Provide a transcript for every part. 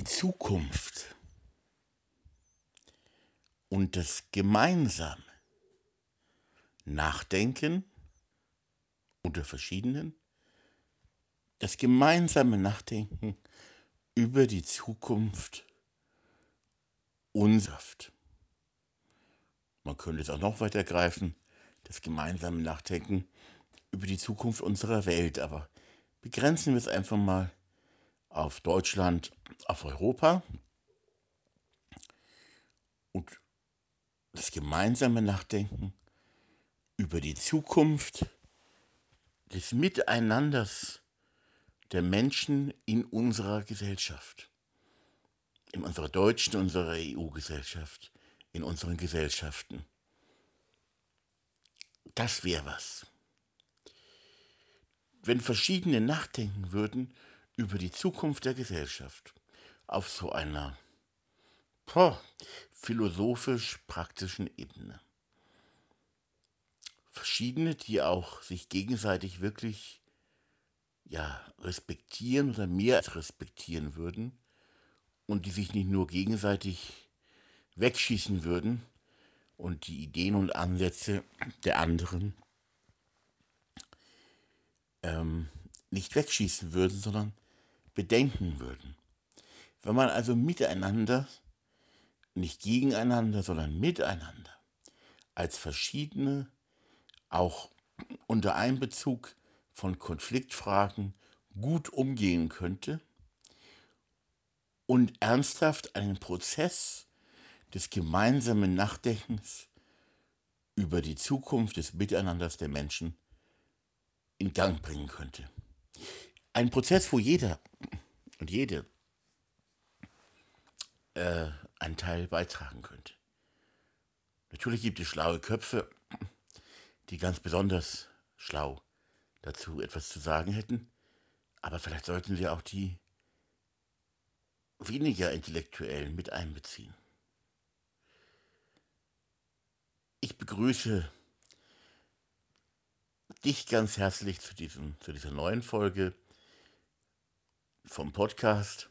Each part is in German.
die Zukunft und das gemeinsame Nachdenken unter verschiedenen, das gemeinsame Nachdenken über die Zukunft unsaft. Man könnte es auch noch weiter greifen, das gemeinsame Nachdenken über die Zukunft unserer Welt, aber begrenzen wir es einfach mal auf Deutschland, auf Europa und das gemeinsame Nachdenken über die Zukunft des Miteinanders der Menschen in unserer Gesellschaft, in unserer deutschen, unserer EU-Gesellschaft, in unseren Gesellschaften. Das wäre was. Wenn verschiedene nachdenken würden über die Zukunft der Gesellschaft auf so einer philosophisch-praktischen Ebene. Verschiedene, die auch sich gegenseitig wirklich ja, respektieren oder mehr als respektieren würden und die sich nicht nur gegenseitig wegschießen würden und die Ideen und Ansätze der anderen ähm, nicht wegschießen würden, sondern bedenken würden. Wenn man also miteinander, nicht gegeneinander, sondern miteinander, als verschiedene, auch unter Einbezug von Konfliktfragen gut umgehen könnte und ernsthaft einen Prozess des gemeinsamen Nachdenkens über die Zukunft des Miteinanders der Menschen in Gang bringen könnte. Ein Prozess, wo jeder und jede äh, einen Teil beitragen könnte. Natürlich gibt es schlaue Köpfe, die ganz besonders schlau dazu etwas zu sagen hätten, aber vielleicht sollten sie auch die weniger Intellektuellen mit einbeziehen. Ich begrüße dich ganz herzlich zu, diesem, zu dieser neuen Folge vom Podcast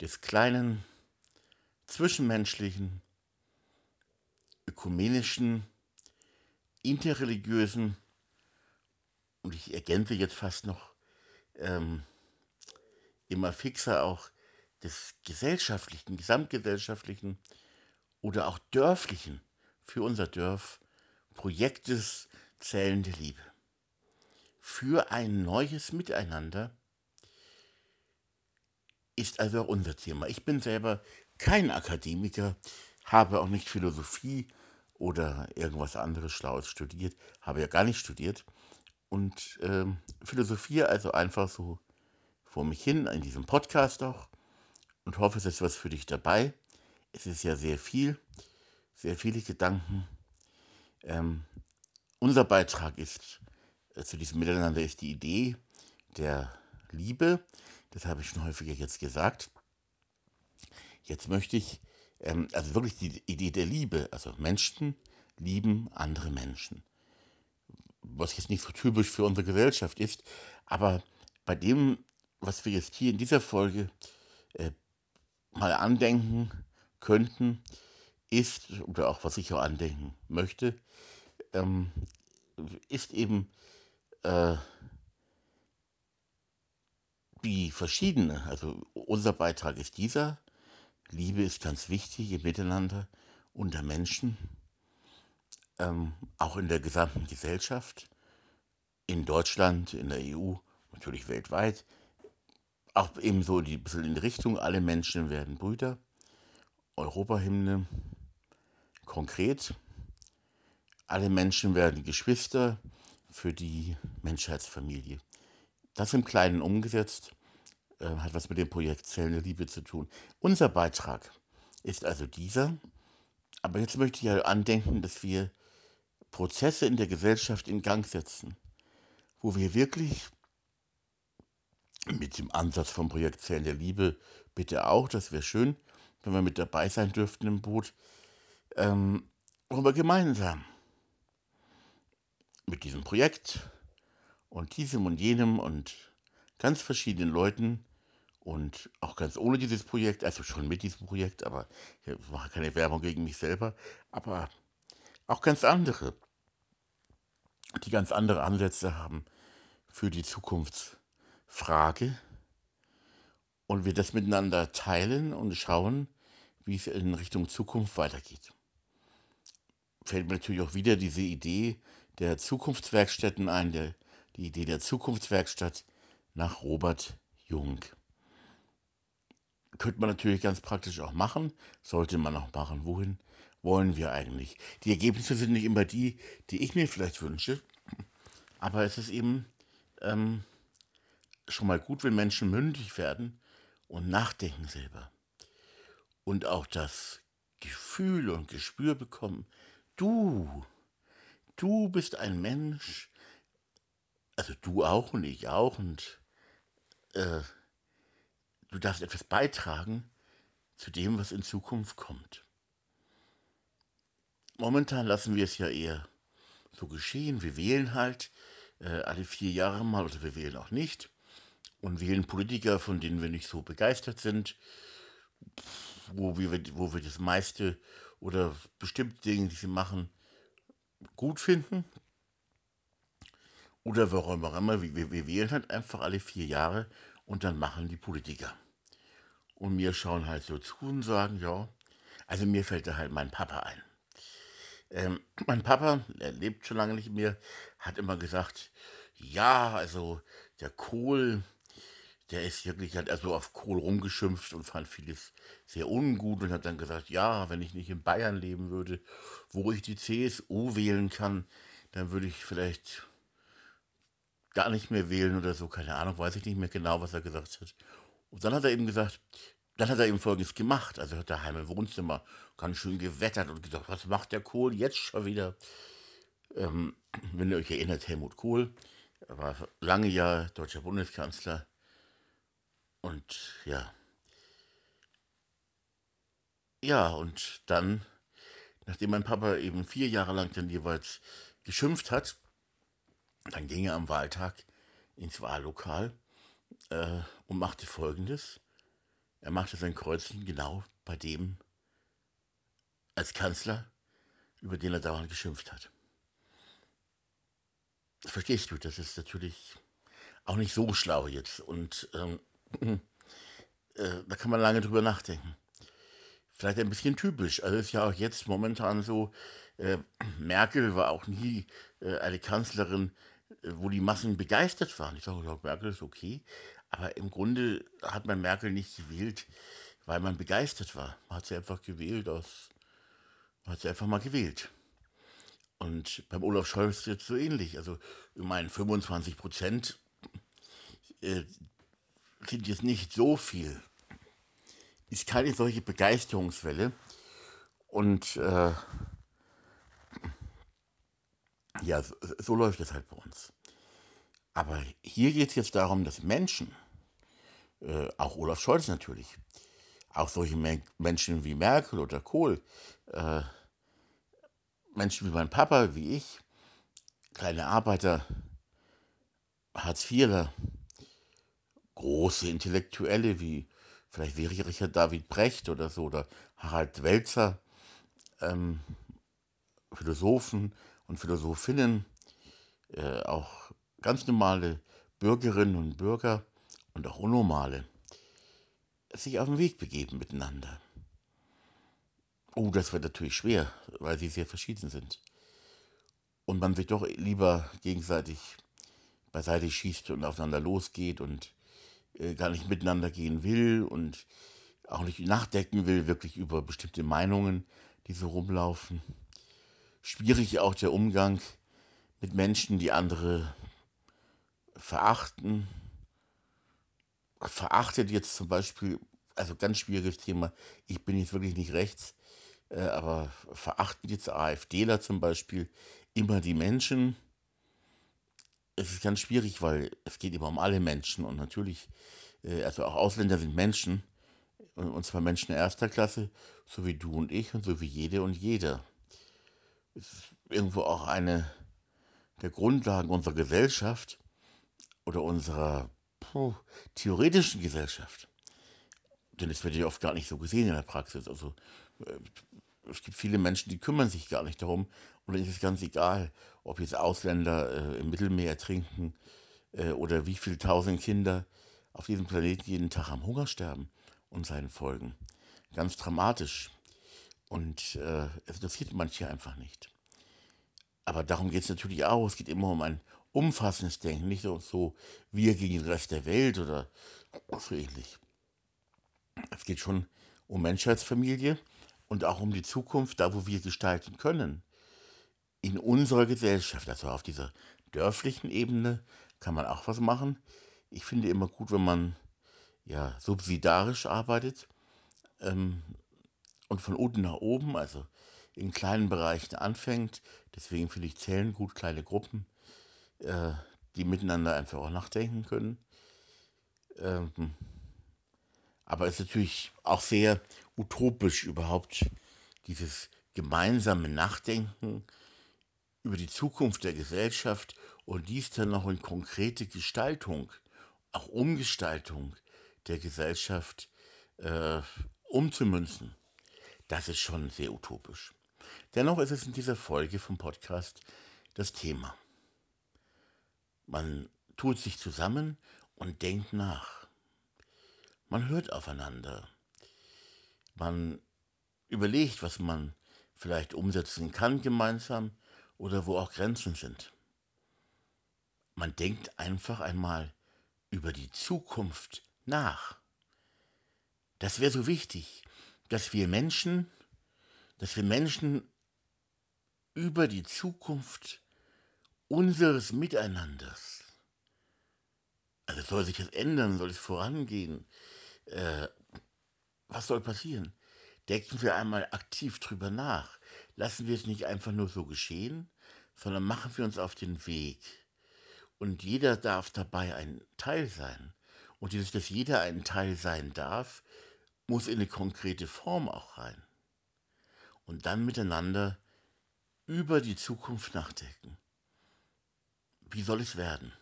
des kleinen, zwischenmenschlichen, ökumenischen, interreligiösen und ich ergänze jetzt fast noch ähm, immer fixer auch des gesellschaftlichen, gesamtgesellschaftlichen oder auch dörflichen für unser Dorf Projektes zählende Liebe. Für ein neues Miteinander ist also auch unser Thema. Ich bin selber kein Akademiker, habe auch nicht Philosophie oder irgendwas anderes Schlaues studiert, habe ja gar nicht studiert und ähm, philosophiere also einfach so vor mich hin in diesem Podcast auch und hoffe, es ist was für dich dabei. Es ist ja sehr viel, sehr viele Gedanken. Ähm, unser Beitrag ist äh, zu diesem Miteinander ist die Idee der Liebe. Das habe ich schon häufiger jetzt gesagt. Jetzt möchte ich, ähm, also wirklich die Idee der Liebe, also Menschen lieben andere Menschen. Was jetzt nicht so typisch für unsere Gesellschaft ist, aber bei dem, was wir jetzt hier in dieser Folge äh, mal andenken könnten, ist, oder auch was ich auch andenken möchte, ähm, ist eben äh, die verschiedene, also unser Beitrag ist dieser, Liebe ist ganz wichtig im Miteinander unter Menschen, ähm, auch in der gesamten Gesellschaft, in Deutschland, in der EU, natürlich weltweit, auch ebenso die bisschen in die Richtung, alle Menschen werden Brüder, Europahymne, konkret, alle Menschen werden Geschwister für die Menschheitsfamilie. Das im Kleinen umgesetzt, äh, hat was mit dem Projekt Zellen der Liebe zu tun. Unser Beitrag ist also dieser, aber jetzt möchte ich ja andenken, dass wir Prozesse in der Gesellschaft in Gang setzen, wo wir wirklich mit dem Ansatz vom Projekt Zellen der Liebe bitte auch, das wäre schön, wenn wir mit dabei sein dürften im Boot, ähm, wir gemeinsam mit diesem Projekt und diesem und jenem und ganz verschiedenen Leuten und auch ganz ohne dieses Projekt, also schon mit diesem Projekt, aber ich mache keine Werbung gegen mich selber, aber auch ganz andere, die ganz andere Ansätze haben für die Zukunftsfrage und wir das miteinander teilen und schauen, wie es in Richtung Zukunft weitergeht. Fällt mir natürlich auch wieder diese Idee der Zukunftswerkstätten ein, der, die Idee der Zukunftswerkstatt nach Robert Jung. Könnte man natürlich ganz praktisch auch machen, sollte man auch machen. Wohin wollen wir eigentlich? Die Ergebnisse sind nicht immer die, die ich mir vielleicht wünsche, aber es ist eben ähm, schon mal gut, wenn Menschen mündig werden und nachdenken selber. Und auch das Gefühl und Gespür bekommen, du, du bist ein Mensch, also du auch und ich auch und äh, du darfst etwas beitragen zu dem, was in Zukunft kommt. Momentan lassen wir es ja eher so geschehen. Wir wählen halt äh, alle vier Jahre mal oder wir wählen auch nicht und wählen Politiker, von denen wir nicht so begeistert sind, wo wir, wo wir das meiste oder bestimmte Dinge, die sie machen, gut finden. Oder warum auch immer, wir, wir wählen halt einfach alle vier Jahre und dann machen die Politiker. Und mir schauen halt so zu und sagen, ja, also mir fällt da halt mein Papa ein. Ähm, mein Papa, er lebt schon lange nicht mehr, hat immer gesagt, ja, also der Kohl, der ist wirklich, hat also auf Kohl rumgeschimpft und fand vieles sehr ungut und hat dann gesagt, ja, wenn ich nicht in Bayern leben würde, wo ich die CSU wählen kann, dann würde ich vielleicht gar nicht mehr wählen oder so, keine Ahnung, weiß ich nicht mehr genau, was er gesagt hat. Und dann hat er eben gesagt, dann hat er eben Folgendes gemacht, also hat daheim im Wohnzimmer ganz schön gewettert und gesagt, was macht der Kohl jetzt schon wieder? Ähm, wenn ihr euch erinnert, Helmut Kohl, er war lange Jahre deutscher Bundeskanzler, und ja. Ja, und dann, nachdem mein Papa eben vier Jahre lang dann jeweils geschimpft hat, dann ging er am Wahltag ins Wahllokal äh, und machte folgendes. Er machte sein Kreuzchen genau bei dem als Kanzler, über den er dauernd geschimpft hat. Verstehst du, das ist natürlich auch nicht so schlau jetzt. Und ähm, äh, da kann man lange drüber nachdenken. Vielleicht ein bisschen typisch. Also ist ja auch jetzt momentan so, äh, Merkel war auch nie äh, eine Kanzlerin, wo die Massen begeistert waren. Ich sage, Merkel ist okay. Aber im Grunde hat man Merkel nicht gewählt, weil man begeistert war. Man hat sie einfach gewählt aus, man hat sie einfach mal gewählt. Und beim Olaf Scholz ist es jetzt so ähnlich. Also, ich meine, 25 Prozent, äh, sind jetzt nicht so viel. Ist keine solche Begeisterungswelle. Und äh, ja, so, läuft es halt bei uns. Aber hier geht es jetzt darum, dass Menschen, äh, auch Olaf Scholz natürlich, auch solche Men Menschen wie Merkel oder Kohl, äh, Menschen wie mein Papa, wie ich, kleine Arbeiter, Hartz-IVler, große Intellektuelle wie vielleicht wäre Richard David Brecht oder so oder Harald Welzer, ähm, Philosophen und Philosophinnen, äh, auch ganz normale Bürgerinnen und Bürger und auch unnormale, sich auf den Weg begeben miteinander. Oh, das wird natürlich schwer, weil sie sehr verschieden sind. Und man sich doch lieber gegenseitig beiseite schießt und aufeinander losgeht und äh, gar nicht miteinander gehen will und auch nicht nachdenken will, wirklich über bestimmte Meinungen, die so rumlaufen. Schwierig auch der Umgang mit Menschen, die andere verachten. Verachtet jetzt zum Beispiel, also ganz schwieriges Thema, ich bin jetzt wirklich nicht rechts, äh, aber verachten jetzt AfDler zum Beispiel immer die Menschen, es ist ganz schwierig, weil es geht immer um alle Menschen und natürlich, äh, also auch Ausländer sind Menschen und zwar Menschen erster Klasse, so wie du und ich und so wie jede und jeder. Ist irgendwo auch eine der Grundlagen unserer Gesellschaft oder unserer puh, theoretischen Gesellschaft, denn es wird ja oft gar nicht so gesehen in der Praxis. Also äh, es gibt viele Menschen, die kümmern sich gar nicht darum und dann ist es ganz egal, ob jetzt Ausländer äh, im Mittelmeer ertrinken äh, oder wie viele tausend Kinder auf diesem Planeten jeden Tag am Hunger sterben und seinen Folgen. Ganz dramatisch. Und äh, es interessiert manche einfach nicht. Aber darum geht es natürlich auch. Es geht immer um ein umfassendes Denken, nicht so, wir gegen den Rest der Welt oder so ähnlich. Es geht schon um Menschheitsfamilie und auch um die Zukunft, da wo wir gestalten können. In unserer Gesellschaft, also auf dieser dörflichen Ebene, kann man auch was machen. Ich finde immer gut, wenn man ja subsidarisch arbeitet ähm, und von unten nach oben, also in kleinen Bereichen anfängt. Deswegen finde ich Zählen gut, kleine Gruppen, äh, die miteinander einfach auch nachdenken können. Ähm, aber es ist natürlich auch sehr utopisch überhaupt dieses gemeinsame Nachdenken über die Zukunft der Gesellschaft und dies dann noch in konkrete Gestaltung, auch Umgestaltung der Gesellschaft äh, umzumünzen. Das ist schon sehr utopisch. Dennoch ist es in dieser Folge vom Podcast das Thema. Man tut sich zusammen und denkt nach. Man hört aufeinander. Man überlegt, was man vielleicht umsetzen kann gemeinsam oder wo auch Grenzen sind. Man denkt einfach einmal über die Zukunft nach. Das wäre so wichtig, dass wir Menschen, dass wir Menschen über die Zukunft unseres Miteinanders, also soll sich das ändern, soll es vorangehen, äh, was soll passieren? Denken wir einmal aktiv drüber nach. Lassen wir es nicht einfach nur so geschehen, sondern machen wir uns auf den Weg. Und jeder darf dabei ein Teil sein. Und dieses, dass jeder ein Teil sein darf, muss in eine konkrete Form auch rein. Und dann miteinander über die Zukunft nachdenken. Wie soll es werden?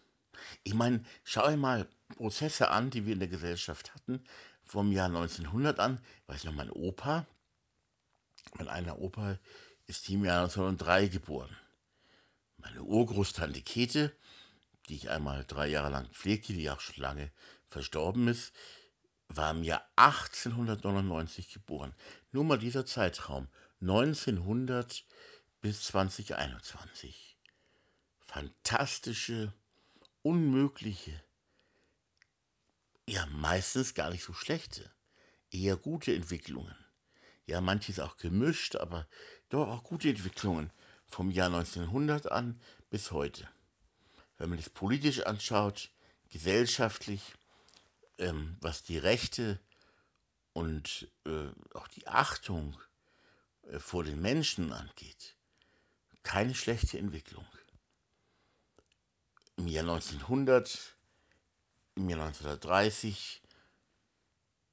Ich meine, schau dir mal Prozesse an, die wir in der Gesellschaft hatten, vom Jahr 1900 an. Ich weiß noch, mein Opa, mein einer Opa ist im Jahr 1903 geboren. Meine Urgroßtante Käthe, die ich einmal drei Jahre lang pflegte, die auch schon lange verstorben ist, war im Jahr 1899 geboren. Nur mal dieser Zeitraum, 1900 bis 2021. Fantastische, unmögliche, ja meistens gar nicht so schlechte, eher gute Entwicklungen. Ja, manches auch gemischt, aber doch auch gute Entwicklungen vom Jahr 1900 an bis heute. Wenn man das politisch anschaut, gesellschaftlich, ähm, was die Rechte und äh, auch die Achtung äh, vor den Menschen angeht, keine schlechte Entwicklung. Im Jahr 1900, im Jahr 1930,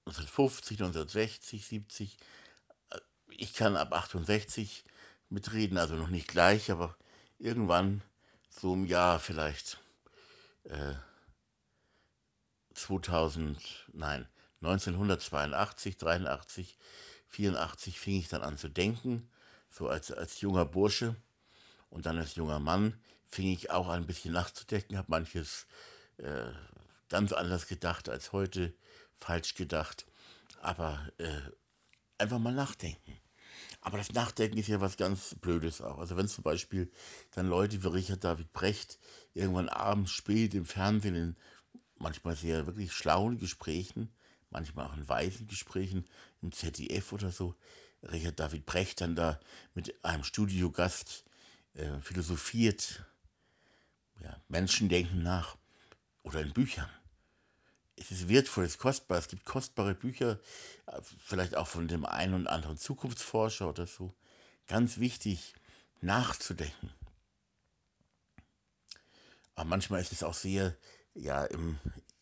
1950, 1960, 70, ich kann ab 68 mitreden, also noch nicht gleich, aber irgendwann so im Jahr vielleicht äh, 2000, nein, 1982, 83, 84 fing ich dann an zu denken, so als, als junger Bursche und dann als junger Mann fing ich auch an, ein bisschen nachzudenken, habe manches äh, ganz anders gedacht als heute, falsch gedacht, aber äh, einfach mal nachdenken. Aber das Nachdenken ist ja was ganz Blödes auch. Also wenn zum Beispiel dann Leute wie Richard David Brecht irgendwann abends spät im Fernsehen in manchmal sehr wirklich schlauen Gesprächen, manchmal auch in weisen Gesprächen im ZDF oder so, Richard David Brecht dann da mit einem Studiogast äh, philosophiert. Ja, Menschen denken nach. Oder in Büchern. Es ist wertvoll, es ist kostbar. Es gibt kostbare Bücher, äh, vielleicht auch von dem einen und anderen Zukunftsforscher oder so. Ganz wichtig, nachzudenken. Aber manchmal ist es auch sehr, ja, im,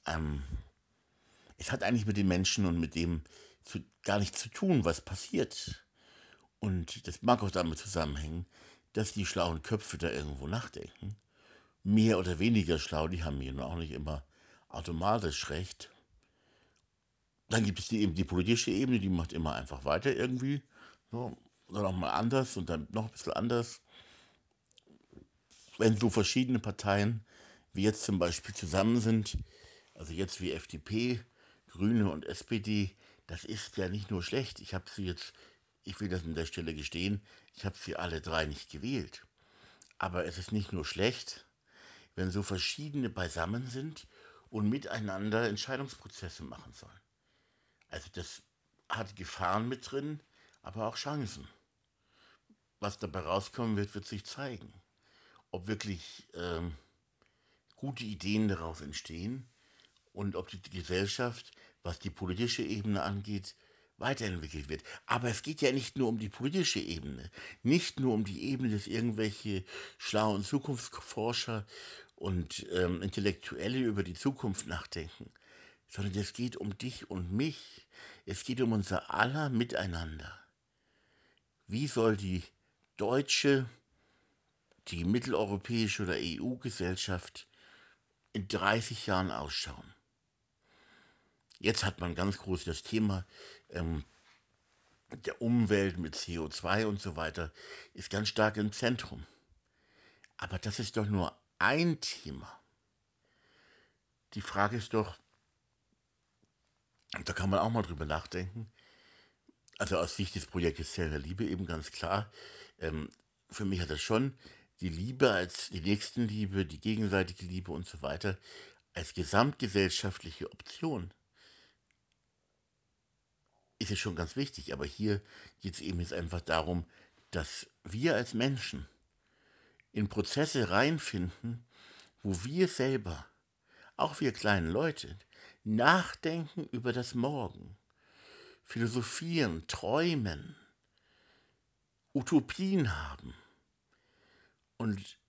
ähm, es hat eigentlich mit den Menschen und mit dem zu, gar nichts zu tun, was passiert. Und das mag auch damit zusammenhängen, dass die schlauen Köpfe da irgendwo nachdenken. Mehr oder weniger schlau, die haben hier nur auch nicht immer automatisch recht. Dann gibt es die, eben die politische Ebene, die macht immer einfach weiter irgendwie. So, dann auch mal anders und dann noch ein bisschen anders. Wenn so verschiedene Parteien wie jetzt zum Beispiel zusammen sind, also jetzt wie FDP, Grüne und SPD, das ist ja nicht nur schlecht. Ich habe sie jetzt, ich will das an der Stelle gestehen, ich habe sie alle drei nicht gewählt. Aber es ist nicht nur schlecht, wenn so verschiedene beisammen sind und miteinander Entscheidungsprozesse machen sollen. Also das hat Gefahren mit drin, aber auch Chancen. Was dabei rauskommen wird, wird sich zeigen. Ob wirklich ähm, gute Ideen daraus entstehen und ob die Gesellschaft, was die politische Ebene angeht, weiterentwickelt wird. Aber es geht ja nicht nur um die politische Ebene, nicht nur um die Ebene, dass irgendwelche schlauen Zukunftsforscher und ähm, Intellektuelle über die Zukunft nachdenken, sondern es geht um dich und mich. Es geht um unser aller Miteinander. Wie soll die deutsche, die mitteleuropäische oder EU-Gesellschaft in 30 Jahren ausschauen? Jetzt hat man ganz groß das Thema ähm, der Umwelt mit CO2 und so weiter, ist ganz stark im Zentrum. Aber das ist doch nur ein Thema. Die Frage ist doch, da kann man auch mal drüber nachdenken, also aus Sicht des Projektes Zell der Liebe eben ganz klar, ähm, für mich hat das schon die Liebe als die Nächstenliebe, die gegenseitige Liebe und so weiter als gesamtgesellschaftliche Option ist es schon ganz wichtig. Aber hier geht es eben jetzt einfach darum, dass wir als Menschen in Prozesse reinfinden, wo wir selber, auch wir kleinen Leute, nachdenken über das Morgen, philosophieren, träumen, Utopien haben und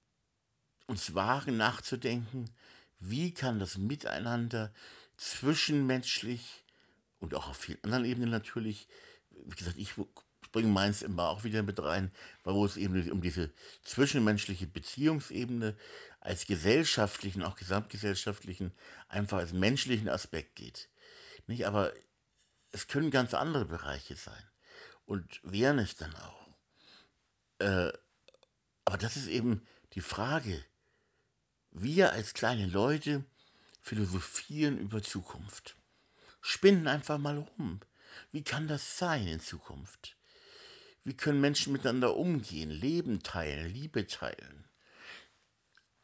uns wagen nachzudenken, wie kann das Miteinander zwischenmenschlich und auch auf vielen anderen Ebenen natürlich, wie gesagt, ich bringe meins immer auch wieder mit rein, wo es eben um diese zwischenmenschliche Beziehungsebene als gesellschaftlichen, auch gesamtgesellschaftlichen, einfach als menschlichen Aspekt geht. Nicht? Aber es können ganz andere Bereiche sein und wären es dann auch. Äh, aber das ist eben die Frage. Wir als kleine Leute philosophieren über Zukunft spinnen einfach mal rum. Wie kann das sein in Zukunft? Wie können Menschen miteinander umgehen, Leben teilen, Liebe teilen?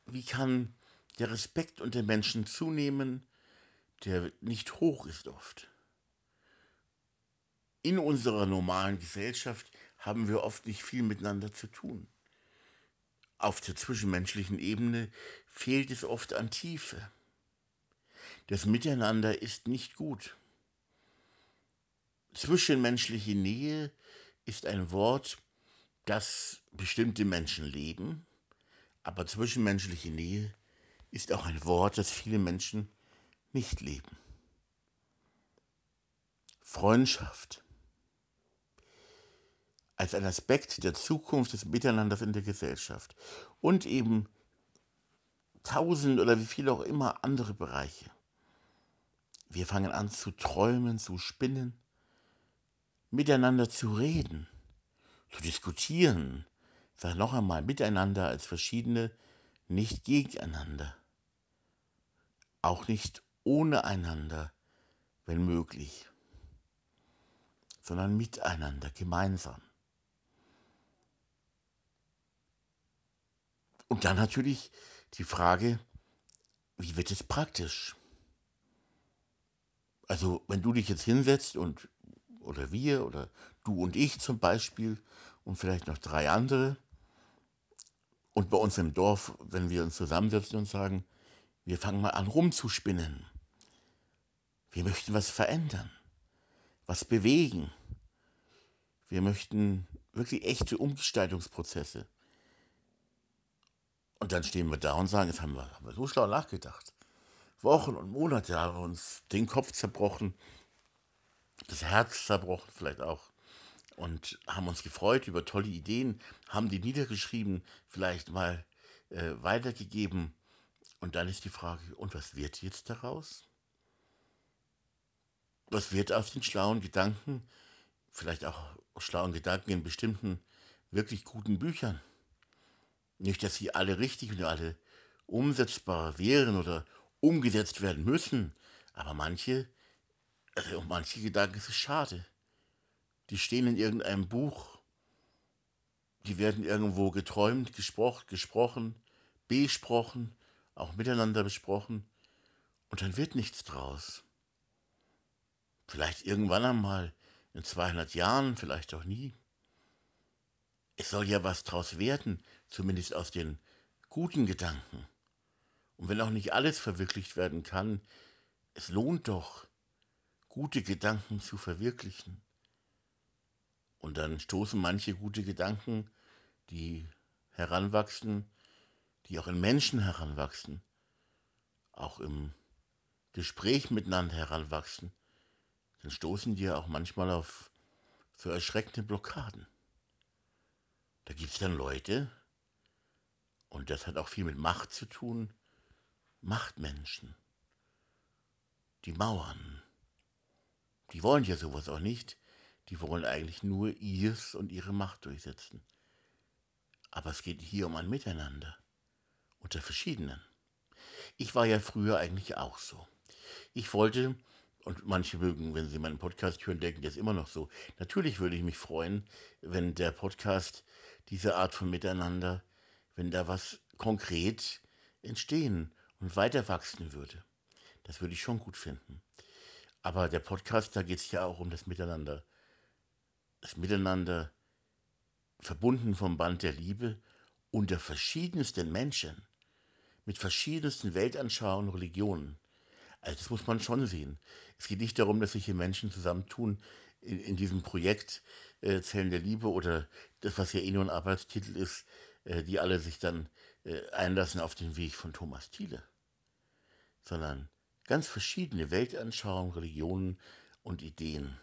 Wie kann der Respekt unter Menschen zunehmen, der nicht hoch ist oft? In unserer normalen Gesellschaft haben wir oft nicht viel miteinander zu tun. Auf der zwischenmenschlichen Ebene fehlt es oft an Tiefe. Das Miteinander ist nicht gut. Zwischenmenschliche Nähe ist ein Wort, das bestimmte Menschen leben, aber zwischenmenschliche Nähe ist auch ein Wort, das viele Menschen nicht leben. Freundschaft als ein Aspekt der Zukunft des Miteinanders in der Gesellschaft und eben tausend oder wie viele auch immer andere Bereiche. Wir fangen an zu träumen, zu spinnen, miteinander zu reden, zu diskutieren, sag noch einmal, miteinander als verschiedene, nicht gegeneinander. Auch nicht ohne einander, wenn möglich, sondern miteinander, gemeinsam. Und dann natürlich die Frage, wie wird es praktisch? Also, wenn du dich jetzt hinsetzt und, oder wir, oder du und ich zum Beispiel, und vielleicht noch drei andere, und bei uns im Dorf, wenn wir uns zusammensetzen und sagen, wir fangen mal an rumzuspinnen. Wir möchten was verändern, was bewegen. Wir möchten wirklich echte Umgestaltungsprozesse. Und dann stehen wir da und sagen, jetzt haben wir, haben wir so schlau nachgedacht. Wochen und Monate haben wir uns den Kopf zerbrochen, das Herz zerbrochen vielleicht auch und haben uns gefreut über tolle Ideen, haben die niedergeschrieben, vielleicht mal äh, weitergegeben. Und dann ist die Frage, und was wird jetzt daraus? was wird aus den schlauen Gedanken, vielleicht auch schlauen Gedanken in bestimmten wirklich guten Büchern? Nicht, dass sie alle richtig und alle umsetzbar wären oder umgesetzt werden müssen, aber manche, also um manche Gedanken ist es schade. Die stehen in irgendeinem Buch, die werden irgendwo geträumt, gesprochen, gesprochen, besprochen, auch miteinander besprochen, und dann wird nichts draus. Vielleicht irgendwann einmal, in 200 Jahren, vielleicht auch nie. Es soll ja was draus werden, zumindest aus den guten Gedanken. Und wenn auch nicht alles verwirklicht werden kann, es lohnt doch, gute Gedanken zu verwirklichen. Und dann stoßen manche gute Gedanken, die heranwachsen, die auch in Menschen heranwachsen, auch im Gespräch miteinander heranwachsen, dann stoßen die ja auch manchmal auf so erschreckende Blockaden. Da gibt es dann Leute, und das hat auch viel mit Macht zu tun, Machtmenschen, die Mauern. Die wollen ja sowas auch nicht, die wollen eigentlich nur ihrs und ihre Macht durchsetzen. Aber es geht hier um ein Miteinander unter verschiedenen. Ich war ja früher eigentlich auch so. Ich wollte, und manche mögen, wenn sie meinen Podcast hören, denken, das ist immer noch so. Natürlich würde ich mich freuen, wenn der Podcast diese Art von Miteinander, wenn da was konkret entstehen und weiter wachsen würde. Das würde ich schon gut finden. Aber der Podcast, da geht es ja auch um das Miteinander. Das Miteinander verbunden vom Band der Liebe unter verschiedensten Menschen, mit verschiedensten Weltanschauungen, Religionen. Also das muss man schon sehen. Es geht nicht darum, dass sich hier Menschen zusammentun in, in diesem Projekt äh, Zellen der Liebe oder das, was ja eh nur ein Arbeitstitel ist, die alle sich dann äh, einlassen auf den Weg von Thomas Thiele. Sondern ganz verschiedene Weltanschauungen, Religionen und Ideen.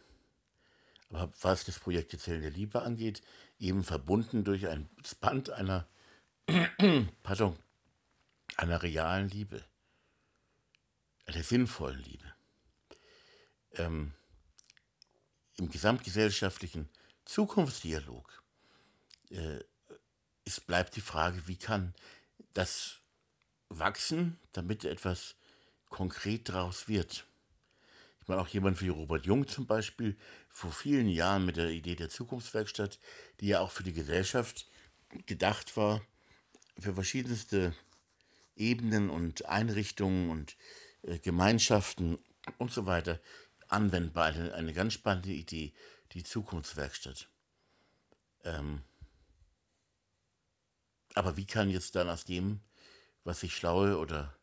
Aber was das Projekt Zellen der Liebe angeht, eben verbunden durch ein Band einer, pardon, einer realen Liebe der sinnvollen Liebe. Ähm, Im gesamtgesellschaftlichen Zukunftsdialog äh, es bleibt die Frage, wie kann das wachsen, damit etwas konkret daraus wird. Ich meine, auch jemand wie Robert Jung zum Beispiel vor vielen Jahren mit der Idee der Zukunftswerkstatt, die ja auch für die Gesellschaft gedacht war, für verschiedenste Ebenen und Einrichtungen und äh, Gemeinschaften und so weiter anwendbar. Eine, eine ganz spannende Idee, die Zukunftswerkstatt. Ähm, aber wie kann jetzt dann aus dem, was sich schlaue oder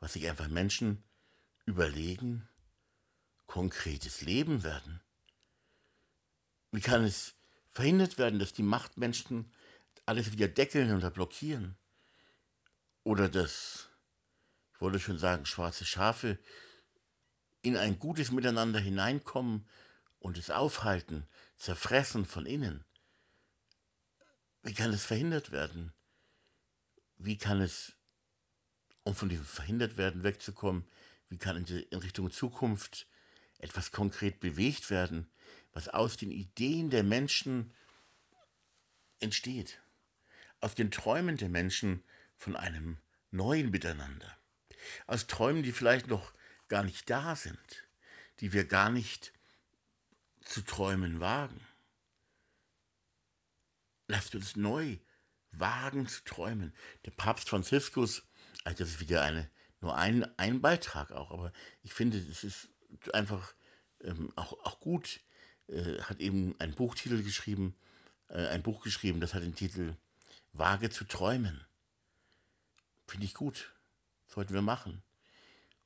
was sich einfach Menschen überlegen, konkretes Leben werden? Wie kann es verhindert werden, dass die Machtmenschen alles wieder deckeln oder blockieren? Oder dass ich wollte schon sagen, schwarze Schafe in ein gutes Miteinander hineinkommen und es aufhalten, zerfressen von innen. Wie kann es verhindert werden? Wie kann es, um von diesem verhindert werden wegzukommen, wie kann in Richtung Zukunft etwas konkret bewegt werden, was aus den Ideen der Menschen entsteht, aus den Träumen der Menschen von einem neuen Miteinander aus Träumen, die vielleicht noch gar nicht da sind, die wir gar nicht zu träumen wagen. Lasst uns neu wagen zu träumen. Der Papst Franziskus, also das ist wieder eine, nur ein, ein Beitrag auch, aber ich finde, es ist einfach ähm, auch, auch gut, äh, hat eben einen Buchtitel geschrieben, äh, ein Buch geschrieben, das hat den Titel Wage zu träumen. Finde ich gut sollten wir machen.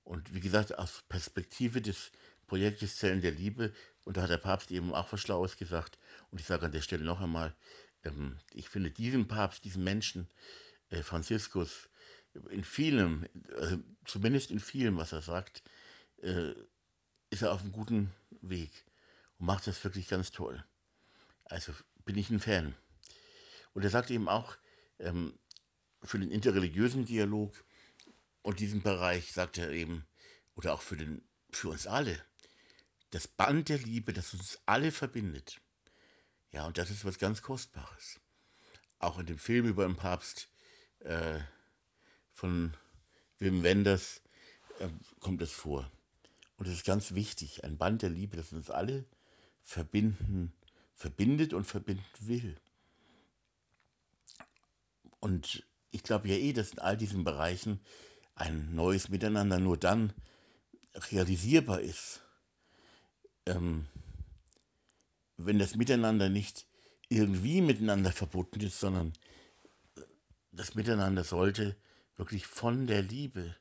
Und wie gesagt, aus Perspektive des Projektes Zellen der Liebe, und da hat der Papst eben auch was Schlaues gesagt, und ich sage an der Stelle noch einmal, ähm, ich finde diesen Papst, diesen Menschen, äh, Franziskus, in vielem, also zumindest in vielem, was er sagt, äh, ist er auf einem guten Weg und macht das wirklich ganz toll. Also bin ich ein Fan. Und er sagt eben auch, ähm, für den interreligiösen Dialog und diesen Bereich, sagt er eben, oder auch für, den, für uns alle, das Band der Liebe, das uns alle verbindet. Ja, und das ist was ganz Kostbares. Auch in dem Film über den Papst äh, von Wim Wenders äh, kommt es vor. Und es ist ganz wichtig, ein Band der Liebe, das uns alle verbinden, verbindet und verbinden will. Und ich glaube ja eh, dass in all diesen Bereichen ein neues Miteinander nur dann realisierbar ist, ähm, wenn das Miteinander nicht irgendwie miteinander verbunden ist, sondern das Miteinander sollte wirklich von der Liebe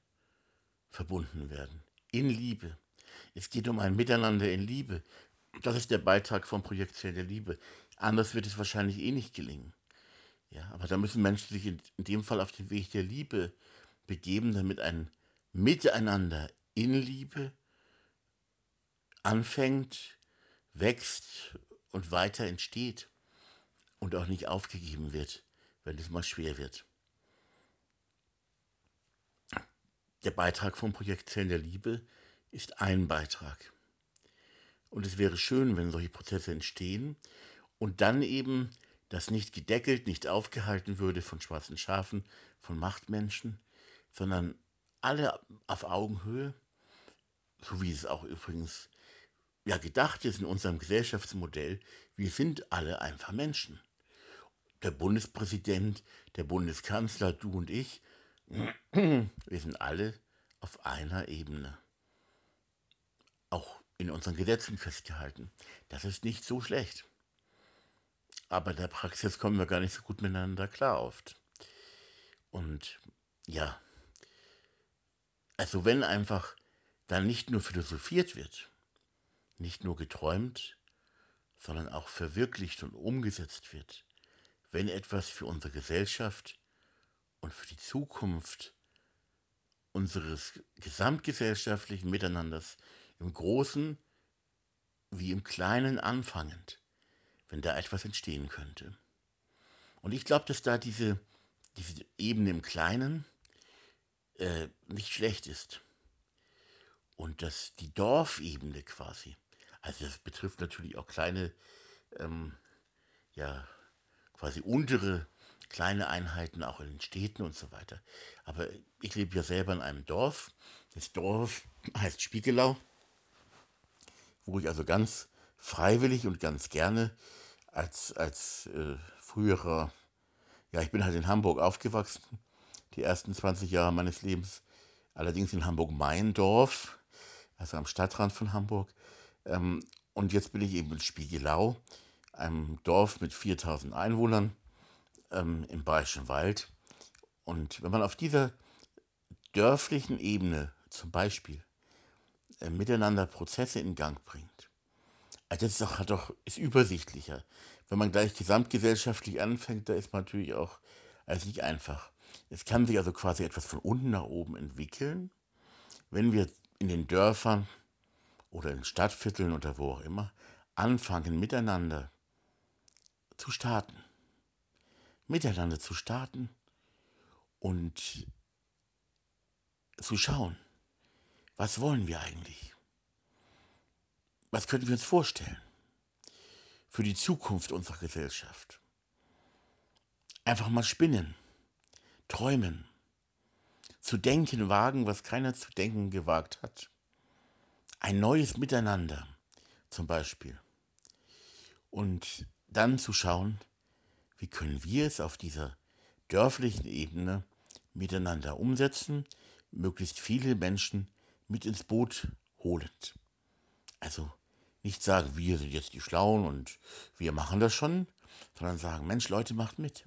verbunden werden. In Liebe. Es geht um ein Miteinander in Liebe. Das ist der Beitrag vom Projekt Zell der Liebe. Anders wird es wahrscheinlich eh nicht gelingen. Ja, aber da müssen Menschen sich in, in dem Fall auf den Weg der Liebe begeben, damit ein Miteinander in Liebe anfängt, wächst und weiter entsteht und auch nicht aufgegeben wird, wenn es mal schwer wird. Der Beitrag vom Projekt Zellen der Liebe ist ein Beitrag. Und es wäre schön, wenn solche Prozesse entstehen und dann eben das nicht gedeckelt, nicht aufgehalten würde von schwarzen Schafen, von Machtmenschen, sondern alle auf Augenhöhe, so wie es auch übrigens ja gedacht ist in unserem Gesellschaftsmodell, wir sind alle einfach Menschen. Der Bundespräsident, der Bundeskanzler, du und ich, wir sind alle auf einer Ebene. Auch in unseren Gesetzen festgehalten. Das ist nicht so schlecht. Aber in der Praxis kommen wir gar nicht so gut miteinander klar oft. Und ja, also wenn einfach dann nicht nur philosophiert wird, nicht nur geträumt, sondern auch verwirklicht und umgesetzt wird, wenn etwas für unsere Gesellschaft und für die Zukunft unseres gesamtgesellschaftlichen Miteinanders im Großen wie im Kleinen anfangend wenn da etwas entstehen könnte. Und ich glaube, dass da diese, diese Ebene im Kleinen äh, nicht schlecht ist. Und dass die Dorfebene quasi, also das betrifft natürlich auch kleine, ähm, ja, quasi untere kleine Einheiten auch in den Städten und so weiter. Aber ich lebe ja selber in einem Dorf. Das Dorf heißt Spiegelau, wo ich also ganz freiwillig und ganz gerne als, als äh, früherer, ja, ich bin halt in Hamburg aufgewachsen, die ersten 20 Jahre meines Lebens, allerdings in Hamburg-Meindorf, also am Stadtrand von Hamburg. Ähm, und jetzt bin ich eben in Spiegelau, einem Dorf mit 4000 Einwohnern ähm, im Bayerischen Wald. Und wenn man auf dieser dörflichen Ebene zum Beispiel äh, miteinander Prozesse in Gang bringt, also das ist doch, hat doch, ist übersichtlicher. Wenn man gleich gesamtgesellschaftlich anfängt, da ist man natürlich auch also nicht einfach. Es kann sich also quasi etwas von unten nach oben entwickeln, wenn wir in den Dörfern oder in Stadtvierteln oder wo auch immer anfangen, miteinander zu starten. Miteinander zu starten und zu schauen, was wollen wir eigentlich? Was könnten wir uns vorstellen für die Zukunft unserer Gesellschaft? Einfach mal spinnen, träumen, zu denken wagen, was keiner zu denken gewagt hat. Ein neues Miteinander zum Beispiel. Und dann zu schauen, wie können wir es auf dieser dörflichen Ebene miteinander umsetzen, möglichst viele Menschen mit ins Boot holend. Also nicht sagen, wir sind jetzt die Schlauen und wir machen das schon, sondern sagen, Mensch, Leute, macht mit.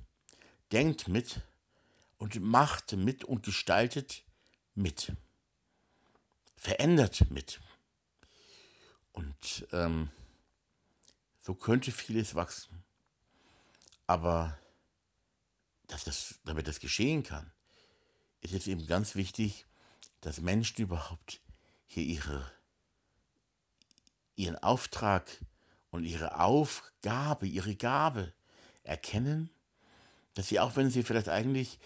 Denkt mit und macht mit und gestaltet mit. Verändert mit. Und ähm, so könnte vieles wachsen. Aber dass das, damit das geschehen kann, ist es eben ganz wichtig, dass Menschen überhaupt hier ihre ihren Auftrag und ihre Aufgabe, ihre Gabe erkennen, dass sie auch wenn sie vielleicht eigentlich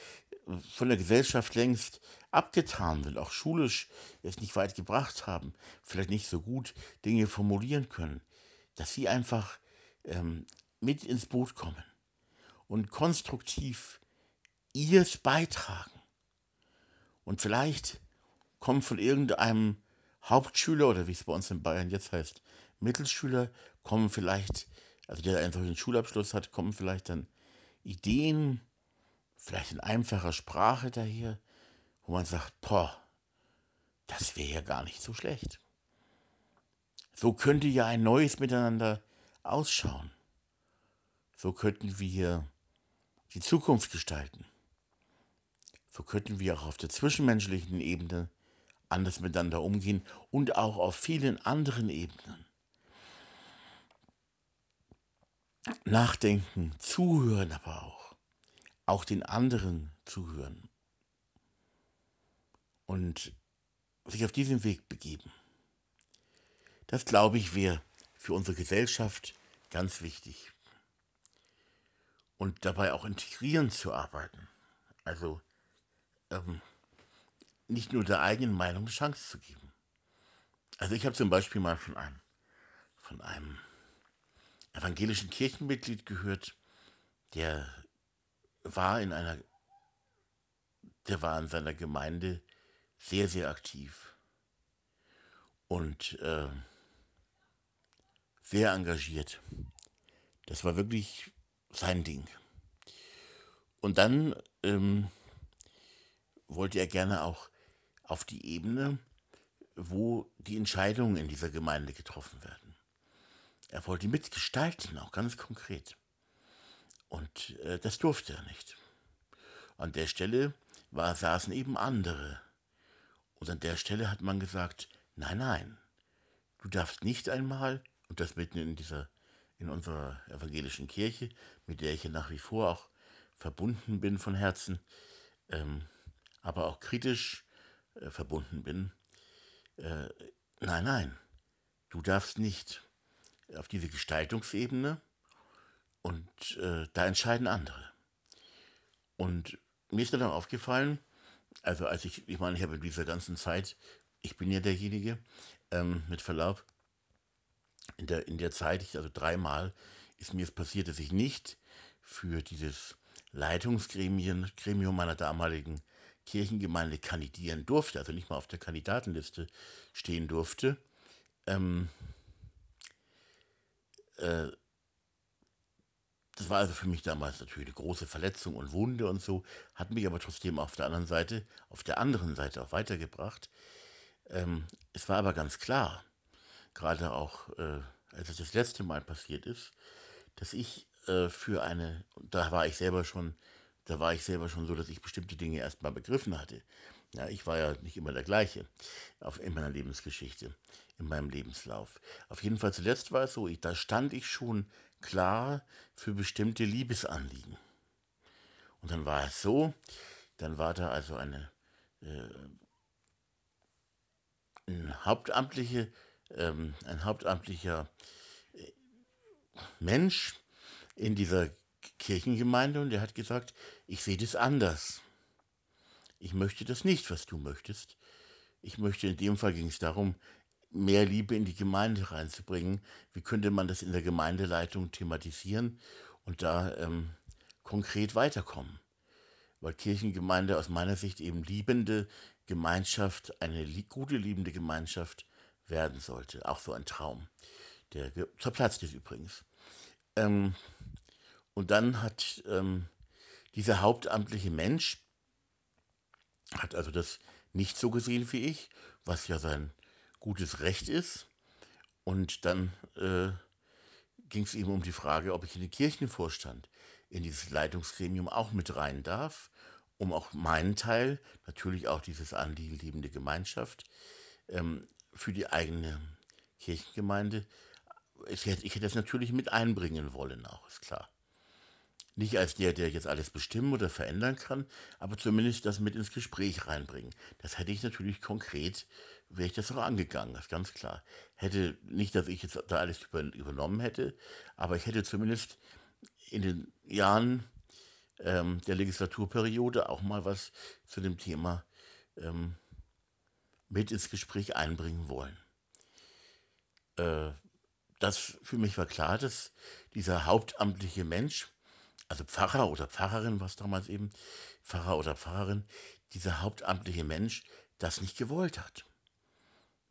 von der Gesellschaft längst abgetan sind, auch schulisch es nicht weit gebracht haben, vielleicht nicht so gut Dinge formulieren können, dass sie einfach ähm, mit ins Boot kommen und konstruktiv ihrs beitragen. Und vielleicht kommt von irgendeinem Hauptschüler oder wie es bei uns in Bayern jetzt heißt, Mittelschüler, kommen vielleicht, also der einen solchen Schulabschluss hat, kommen vielleicht dann Ideen, vielleicht in einfacher Sprache daher, wo man sagt, boah, das wäre ja gar nicht so schlecht. So könnte ja ein neues Miteinander ausschauen. So könnten wir die Zukunft gestalten. So könnten wir auch auf der zwischenmenschlichen Ebene anders miteinander umgehen und auch auf vielen anderen Ebenen. Nachdenken, zuhören aber auch. Auch den anderen zuhören. Und sich auf diesen Weg begeben. Das glaube ich wäre für unsere Gesellschaft ganz wichtig. Und dabei auch integrierend zu arbeiten. Also ähm, nicht nur der eigenen Meinung eine Chance zu geben. Also ich habe zum Beispiel mal von einem, von einem evangelischen Kirchenmitglied gehört, der war in einer, der war in seiner Gemeinde sehr, sehr aktiv und äh, sehr engagiert. Das war wirklich sein Ding. Und dann ähm, wollte er gerne auch auf die Ebene, wo die Entscheidungen in dieser Gemeinde getroffen werden. Er wollte mitgestalten, auch ganz konkret. Und äh, das durfte er nicht. An der Stelle war, saßen eben andere. Und an der Stelle hat man gesagt, nein, nein, du darfst nicht einmal, und das mitten in dieser, in unserer evangelischen Kirche, mit der ich ja nach wie vor auch verbunden bin von Herzen, ähm, aber auch kritisch äh, verbunden bin. Äh, nein, nein, du darfst nicht auf diese Gestaltungsebene und äh, da entscheiden andere. Und mir ist dann aufgefallen, also als ich, ich meine, ich habe in dieser ganzen Zeit, ich bin ja derjenige, ähm, mit Verlaub, in der, in der Zeit, ich, also dreimal ist mir es passiert, dass ich nicht für dieses Leitungsgremium Gremium meiner damaligen Kirchengemeinde kandidieren durfte, also nicht mal auf der Kandidatenliste stehen durfte, ähm, äh, das war also für mich damals natürlich eine große Verletzung und Wunde und so, hat mich aber trotzdem auf der anderen Seite, auf der anderen Seite auch weitergebracht. Ähm, es war aber ganz klar, gerade auch, äh, als es das letzte Mal passiert ist, dass ich äh, für eine, da war ich selber schon da war ich selber schon so, dass ich bestimmte Dinge erstmal begriffen hatte. Ja, ich war ja nicht immer der gleiche auf, in meiner Lebensgeschichte, in meinem Lebenslauf. Auf jeden Fall zuletzt war es so, ich, da stand ich schon klar für bestimmte Liebesanliegen. Und dann war es so, dann war da also eine äh, ein hauptamtliche, ähm, ein hauptamtlicher äh, Mensch in dieser Kirchengemeinde und der hat gesagt, ich sehe das anders. Ich möchte das nicht, was du möchtest. Ich möchte, in dem Fall ging es darum, mehr Liebe in die Gemeinde reinzubringen. Wie könnte man das in der Gemeindeleitung thematisieren und da ähm, konkret weiterkommen? Weil Kirchengemeinde aus meiner Sicht eben liebende Gemeinschaft, eine gute liebende Gemeinschaft werden sollte. Auch so ein Traum, der zerplatzt ist übrigens. Ähm, und dann hat ähm, dieser hauptamtliche Mensch, hat also das nicht so gesehen wie ich, was ja sein gutes Recht ist. Und dann äh, ging es eben um die Frage, ob ich in den Kirchenvorstand, in dieses Leitungsgremium auch mit rein darf, um auch meinen Teil, natürlich auch dieses Anliegen liebende Gemeinschaft, ähm, für die eigene Kirchengemeinde, ich hätte, ich hätte das natürlich mit einbringen wollen, auch ist klar. Nicht als der, der jetzt alles bestimmen oder verändern kann, aber zumindest das mit ins Gespräch reinbringen. Das hätte ich natürlich konkret, wäre ich das auch angegangen, das ist ganz klar. Hätte nicht, dass ich jetzt da alles über, übernommen hätte, aber ich hätte zumindest in den Jahren ähm, der Legislaturperiode auch mal was zu dem Thema ähm, mit ins Gespräch einbringen wollen. Äh, das für mich war klar, dass dieser hauptamtliche Mensch, also Pfarrer oder Pfarrerin, was damals eben, Pfarrer oder Pfarrerin, dieser hauptamtliche Mensch das nicht gewollt hat.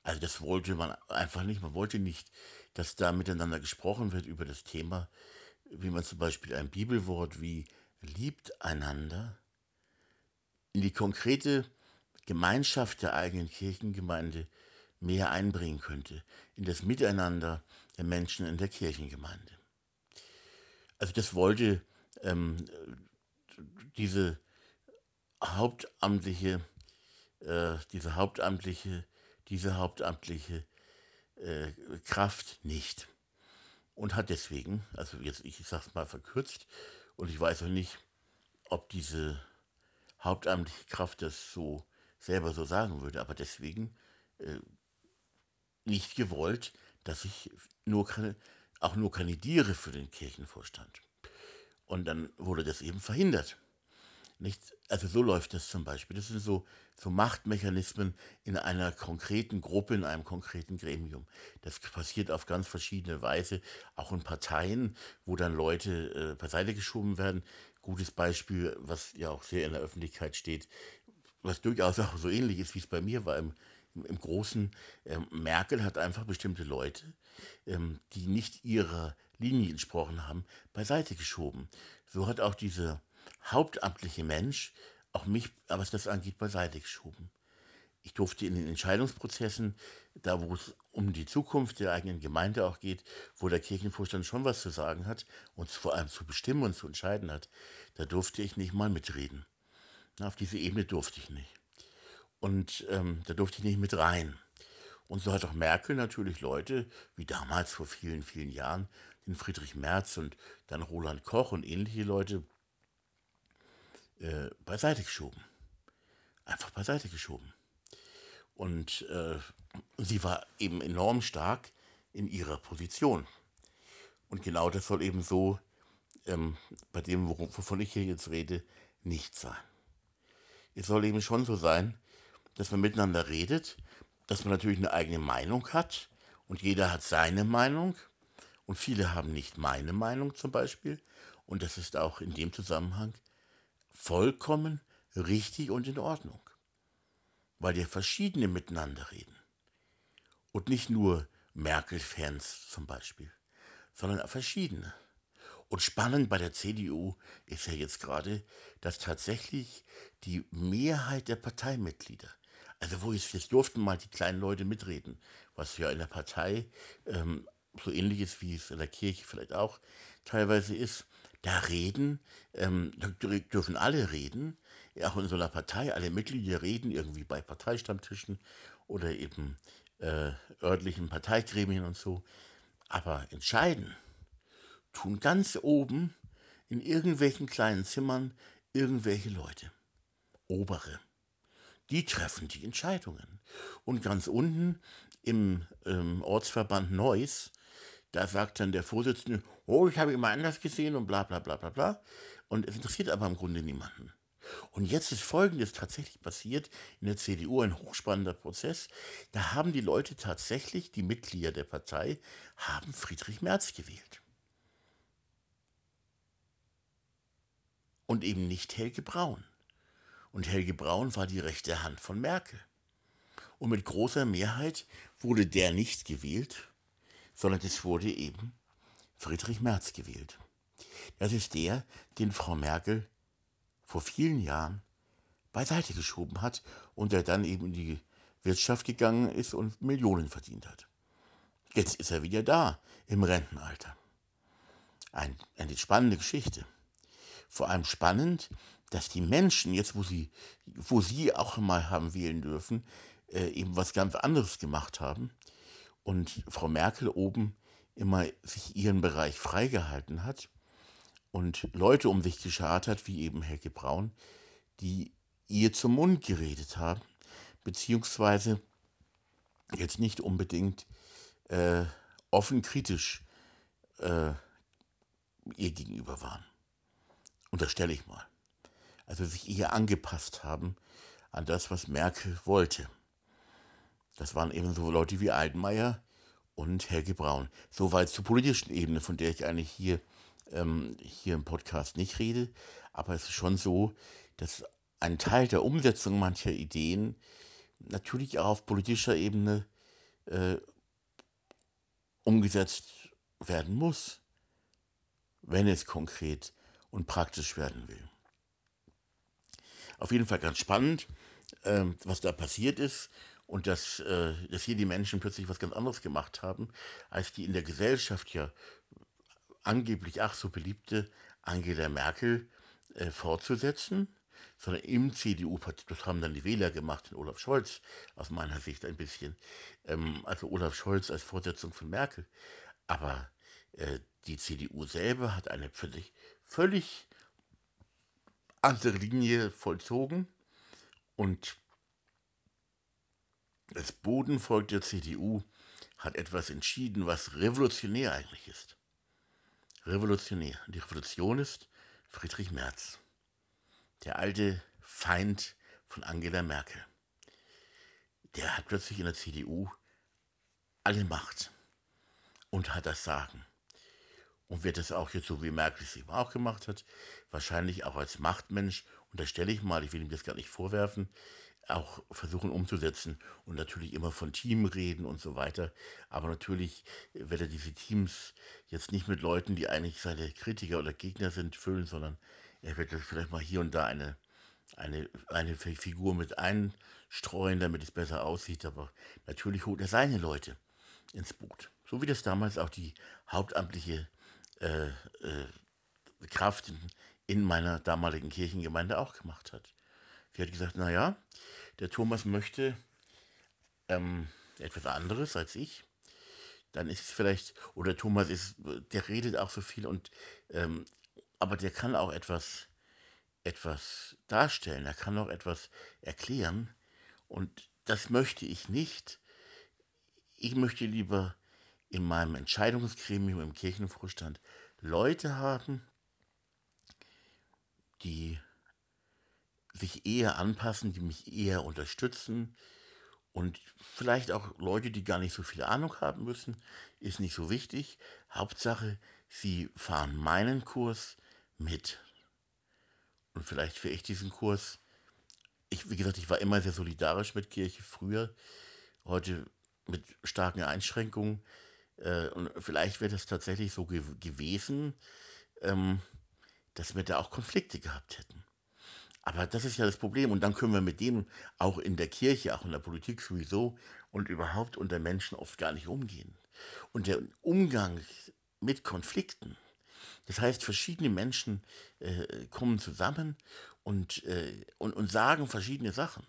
Also das wollte man einfach nicht. Man wollte nicht, dass da miteinander gesprochen wird über das Thema, wie man zum Beispiel ein Bibelwort wie liebt einander in die konkrete Gemeinschaft der eigenen Kirchengemeinde mehr einbringen könnte, in das Miteinander der Menschen in der Kirchengemeinde. Also das wollte ähm, diese hauptamtliche, äh, diese hauptamtliche, diese hauptamtliche äh, Kraft nicht. Und hat deswegen, also jetzt, ich sag's mal verkürzt, und ich weiß auch nicht, ob diese hauptamtliche Kraft das so selber so sagen würde, aber deswegen äh, nicht gewollt, dass ich nur auch nur kandidiere für den Kirchenvorstand. Und dann wurde das eben verhindert. Nicht, also so läuft das zum Beispiel. Das sind so, so Machtmechanismen in einer konkreten Gruppe, in einem konkreten Gremium. Das passiert auf ganz verschiedene Weise, auch in Parteien, wo dann Leute äh, beiseite geschoben werden. Gutes Beispiel, was ja auch sehr in der Öffentlichkeit steht, was durchaus auch so ähnlich ist, wie es bei mir war im, im, Großen. Ähm, Merkel hat einfach bestimmte Leute, ähm, die nicht ihrer Linie entsprochen haben, beiseite geschoben. So hat auch dieser hauptamtliche Mensch auch mich, was das angeht, beiseite geschoben. Ich durfte in den Entscheidungsprozessen, da wo es um die Zukunft der eigenen Gemeinde auch geht, wo der Kirchenvorstand schon was zu sagen hat und vor allem zu bestimmen und zu entscheiden hat, da durfte ich nicht mal mitreden. Auf diese Ebene durfte ich nicht. Und ähm, da durfte ich nicht mit rein. Und so hat auch Merkel natürlich Leute, wie damals vor vielen, vielen Jahren, den Friedrich Merz und dann Roland Koch und ähnliche Leute äh, beiseite geschoben. Einfach beiseite geschoben. Und äh, sie war eben enorm stark in ihrer Position. Und genau das soll eben so ähm, bei dem, wovon ich hier jetzt rede, nicht sein. Es soll eben schon so sein, dass man miteinander redet, dass man natürlich eine eigene Meinung hat und jeder hat seine Meinung und viele haben nicht meine Meinung zum Beispiel und das ist auch in dem Zusammenhang vollkommen richtig und in Ordnung, weil wir verschiedene miteinander reden und nicht nur Merkel-Fans zum Beispiel, sondern verschiedene. Und spannend bei der CDU ist ja jetzt gerade, dass tatsächlich die Mehrheit der Parteimitglieder, also wo es jetzt durften mal die kleinen Leute mitreden, was ja in der Partei ähm, so ähnlich ist, wie es in der Kirche vielleicht auch teilweise ist, da reden, ähm, da dürfen alle reden, auch in so einer Partei, alle Mitglieder reden irgendwie bei Parteistammtischen oder eben äh, örtlichen Parteigremien und so. Aber entscheiden tun ganz oben in irgendwelchen kleinen Zimmern irgendwelche Leute. Obere. Die treffen die Entscheidungen. Und ganz unten im ähm, Ortsverband Neuss da sagt dann der Vorsitzende, oh, ich habe immer anders gesehen und bla bla bla bla bla. Und es interessiert aber im Grunde niemanden. Und jetzt ist Folgendes tatsächlich passiert in der CDU, ein hochspannender Prozess. Da haben die Leute tatsächlich, die Mitglieder der Partei, haben Friedrich Merz gewählt. Und eben nicht Helge Braun. Und Helge Braun war die rechte Hand von Merkel. Und mit großer Mehrheit wurde der nicht gewählt, sondern es wurde eben Friedrich Merz gewählt. Das ist der, den Frau Merkel vor vielen Jahren beiseite geschoben hat und der dann eben in die Wirtschaft gegangen ist und Millionen verdient hat. Jetzt ist er wieder da, im Rentenalter. Ein, eine spannende Geschichte. Vor allem spannend, dass die Menschen, jetzt wo sie, wo sie auch mal haben wählen dürfen, äh, eben was ganz anderes gemacht haben und Frau Merkel oben immer sich ihren Bereich freigehalten hat und Leute um sich geschart hat, wie eben Helge Braun, die ihr zum Mund geredet haben, beziehungsweise jetzt nicht unbedingt äh, offen kritisch äh, ihr gegenüber waren. Unterstelle ich mal. Also sich eher angepasst haben an das, was Merkel wollte. Das waren eben so Leute wie Altmaier und Helge Braun. Soweit zur politischen Ebene, von der ich eigentlich hier, ähm, hier im Podcast nicht rede. Aber es ist schon so, dass ein Teil der Umsetzung mancher Ideen natürlich auch auf politischer Ebene äh, umgesetzt werden muss, wenn es konkret und praktisch werden will. Auf jeden Fall ganz spannend, äh, was da passiert ist und dass, äh, dass hier die Menschen plötzlich was ganz anderes gemacht haben, als die in der Gesellschaft ja angeblich ach so beliebte Angela Merkel äh, fortzusetzen, sondern im CDU-Parteitag, das haben dann die Wähler gemacht, in Olaf Scholz aus meiner Sicht ein bisschen, ähm, also Olaf Scholz als Fortsetzung von Merkel. Aber äh, die CDU selber hat eine völlig, völlig andere Linie vollzogen und das Bodenvolk der CDU hat etwas entschieden, was revolutionär eigentlich ist. Revolutionär. Die Revolution ist Friedrich Merz, der alte Feind von Angela Merkel. Der hat plötzlich in der CDU alle Macht und hat das Sagen. Und wird das auch jetzt so, wie Merkel es eben auch gemacht hat, wahrscheinlich auch als Machtmensch, unterstelle ich mal, ich will ihm das gar nicht vorwerfen, auch versuchen umzusetzen und natürlich immer von Team reden und so weiter. Aber natürlich wird er diese Teams jetzt nicht mit Leuten, die eigentlich seine Kritiker oder Gegner sind, füllen, sondern er wird vielleicht mal hier und da eine, eine, eine Figur mit einstreuen, damit es besser aussieht. Aber natürlich holt er seine Leute ins Boot. So wie das damals auch die hauptamtliche äh, äh, Kraft in meiner damaligen Kirchengemeinde auch gemacht hat. Sie hat gesagt, naja, der Thomas möchte ähm, etwas anderes als ich. Dann ist es vielleicht, oder Thomas ist, der redet auch so viel und, ähm, aber der kann auch etwas, etwas darstellen, er kann auch etwas erklären und das möchte ich nicht. Ich möchte lieber in meinem Entscheidungsgremium im Kirchenvorstand Leute haben, die sich eher anpassen, die mich eher unterstützen und vielleicht auch Leute, die gar nicht so viel Ahnung haben müssen, ist nicht so wichtig. Hauptsache, sie fahren meinen Kurs mit. Und vielleicht für ich diesen Kurs. Ich, wie gesagt, ich war immer sehr solidarisch mit Kirche früher, heute mit starken Einschränkungen. Äh, und vielleicht wäre das tatsächlich so ge gewesen, ähm, dass wir da auch Konflikte gehabt hätten. Aber das ist ja das Problem. Und dann können wir mit dem auch in der Kirche, auch in der Politik sowieso und überhaupt unter Menschen oft gar nicht umgehen. Und der Umgang mit Konflikten, das heißt, verschiedene Menschen äh, kommen zusammen und, äh, und, und sagen verschiedene Sachen.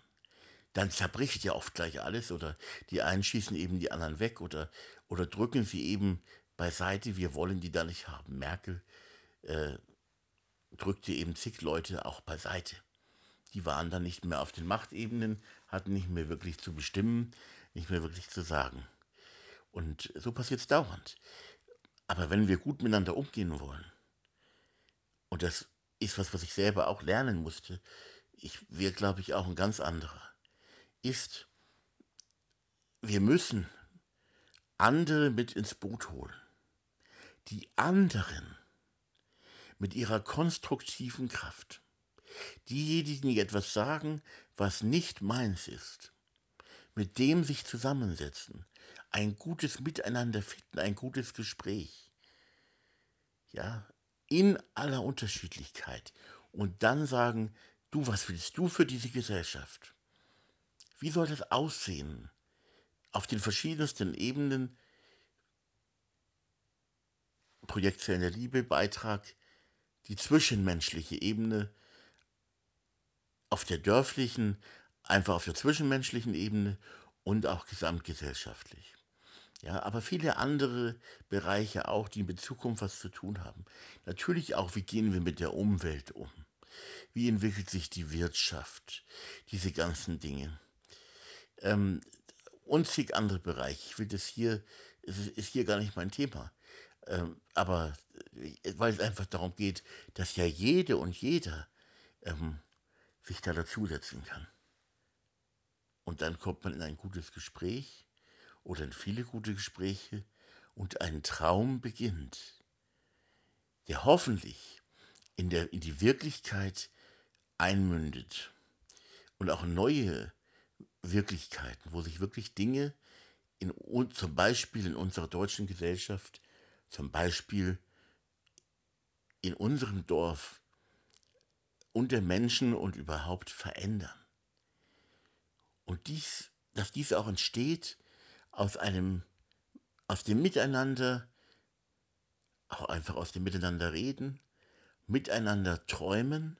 Dann zerbricht ja oft gleich alles oder die einen schießen eben die anderen weg oder, oder drücken sie eben beiseite, wir wollen die da nicht haben. Merkel äh, drückte eben zig Leute auch beiseite. Die waren dann nicht mehr auf den Machtebenen, hatten nicht mehr wirklich zu bestimmen, nicht mehr wirklich zu sagen. Und so passiert es dauernd. Aber wenn wir gut miteinander umgehen wollen, und das ist was, was ich selber auch lernen musste, ich wäre, glaube ich, auch ein ganz anderer, ist, wir müssen andere mit ins Boot holen. Die anderen mit ihrer konstruktiven Kraft. Diejenigen, die etwas sagen, was nicht meins ist, mit dem sich zusammensetzen, ein gutes Miteinander finden, ein gutes Gespräch. Ja, in aller Unterschiedlichkeit. Und dann sagen, du, was willst du für diese Gesellschaft? Wie soll das aussehen? Auf den verschiedensten Ebenen. Projektzellen der Liebe, Beitrag die zwischenmenschliche Ebene auf der dörflichen, einfach auf der zwischenmenschlichen Ebene und auch gesamtgesellschaftlich. Ja, aber viele andere Bereiche auch, die mit Zukunft was zu tun haben. Natürlich auch, wie gehen wir mit der Umwelt um? Wie entwickelt sich die Wirtschaft? Diese ganzen Dinge. Ähm, unzig andere Bereiche. Ich will das hier, es ist hier gar nicht mein Thema. Ähm, aber äh, weil es einfach darum geht, dass ja jede und jeder ähm, sich da dazusetzen kann. Und dann kommt man in ein gutes Gespräch oder in viele gute Gespräche und ein Traum beginnt, der hoffentlich in, der, in die Wirklichkeit einmündet und auch neue Wirklichkeiten, wo sich wirklich Dinge in, zum Beispiel in unserer deutschen Gesellschaft, zum Beispiel in unserem Dorf unter Menschen und überhaupt verändern. Und dies, dass dies auch entsteht aus einem, aus dem Miteinander, auch einfach aus dem Miteinander reden, miteinander träumen,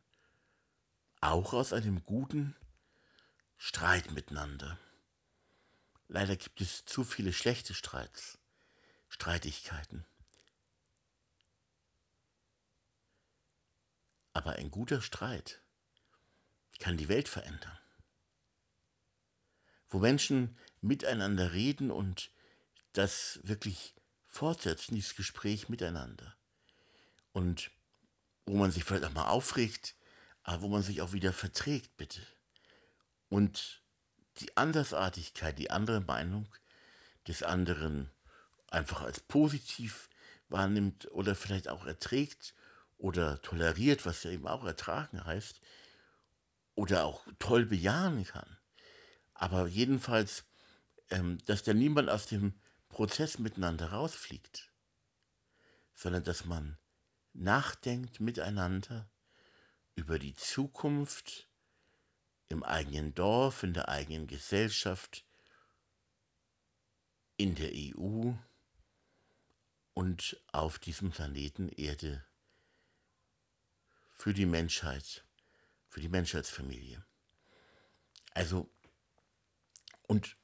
auch aus einem guten Streit miteinander. Leider gibt es zu viele schlechte Streits, Streitigkeiten. Aber ein guter Streit kann die Welt verändern. Wo Menschen miteinander reden und das wirklich fortsetzen, dieses Gespräch miteinander. Und wo man sich vielleicht auch mal aufregt, aber wo man sich auch wieder verträgt, bitte. Und die Andersartigkeit, die andere Meinung des anderen einfach als positiv wahrnimmt oder vielleicht auch erträgt oder toleriert, was ja eben auch ertragen heißt, oder auch toll bejahen kann. Aber jedenfalls, ähm, dass da niemand aus dem Prozess miteinander rausfliegt, sondern dass man nachdenkt miteinander über die Zukunft im eigenen Dorf, in der eigenen Gesellschaft, in der EU und auf diesem Planeten Erde für die Menschheit, für die Menschheitsfamilie. Also, und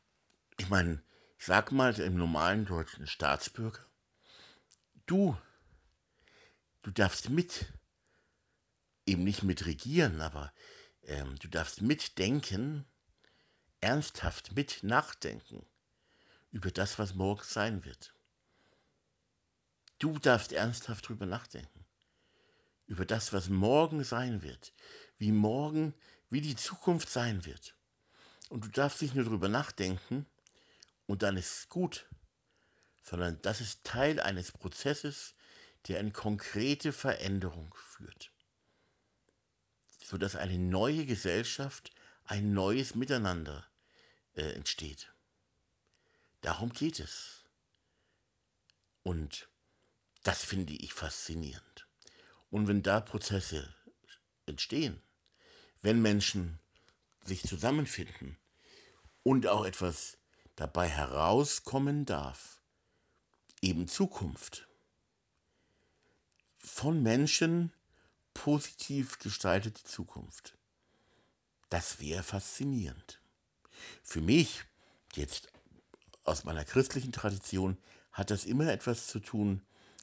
ich meine, sag mal im normalen deutschen Staatsbürger, du, du darfst mit, eben nicht mit regieren, aber ähm, du darfst mitdenken, ernsthaft mit nachdenken über das, was morgen sein wird. Du darfst ernsthaft drüber nachdenken. Über das, was morgen sein wird. Wie morgen, wie die Zukunft sein wird. Und du darfst nicht nur drüber nachdenken und dann ist es gut, sondern das ist Teil eines Prozesses, der eine konkrete Veränderung führt sodass eine neue Gesellschaft, ein neues Miteinander äh, entsteht. Darum geht es. Und das finde ich faszinierend. Und wenn da Prozesse entstehen, wenn Menschen sich zusammenfinden und auch etwas dabei herauskommen darf, eben Zukunft von Menschen, positiv gestaltete Zukunft. Das wäre faszinierend. Für mich, jetzt aus meiner christlichen Tradition, hat das immer etwas zu tun,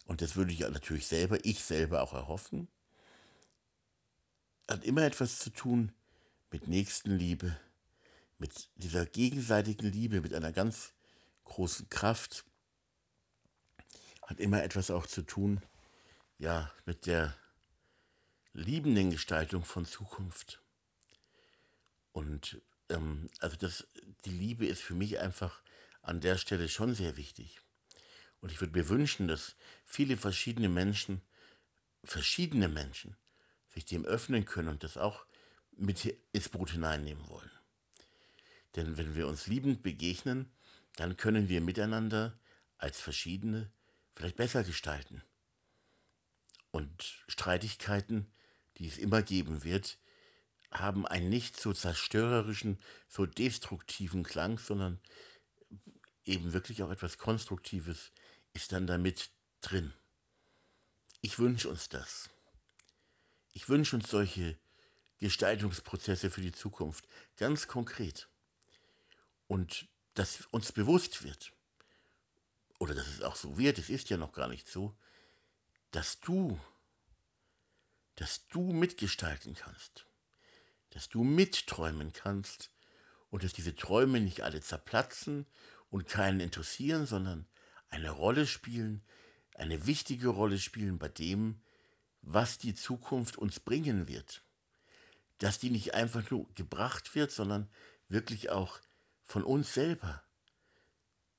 und das würde ich natürlich selber, ich selber auch erhoffen, hat immer etwas zu tun mit Nächstenliebe, mit dieser gegenseitigen Liebe, mit einer ganz großen Kraft, hat immer etwas auch zu tun, ja, mit der liebenden Gestaltung von Zukunft. Und ähm, also das, die Liebe ist für mich einfach an der Stelle schon sehr wichtig. Und ich würde mir wünschen, dass viele verschiedene Menschen, verschiedene Menschen, sich dem öffnen können und das auch mit ins Boot hineinnehmen wollen. Denn wenn wir uns liebend begegnen, dann können wir miteinander als Verschiedene vielleicht besser gestalten. Und Streitigkeiten die es immer geben wird, haben einen nicht so zerstörerischen, so destruktiven Klang, sondern eben wirklich auch etwas Konstruktives ist dann damit drin. Ich wünsche uns das. Ich wünsche uns solche Gestaltungsprozesse für die Zukunft, ganz konkret. Und dass uns bewusst wird, oder dass es auch so wird, es ist ja noch gar nicht so, dass du dass du mitgestalten kannst, dass du mitträumen kannst und dass diese Träume nicht alle zerplatzen und keinen interessieren, sondern eine Rolle spielen, eine wichtige Rolle spielen bei dem, was die Zukunft uns bringen wird. Dass die nicht einfach nur gebracht wird, sondern wirklich auch von uns selber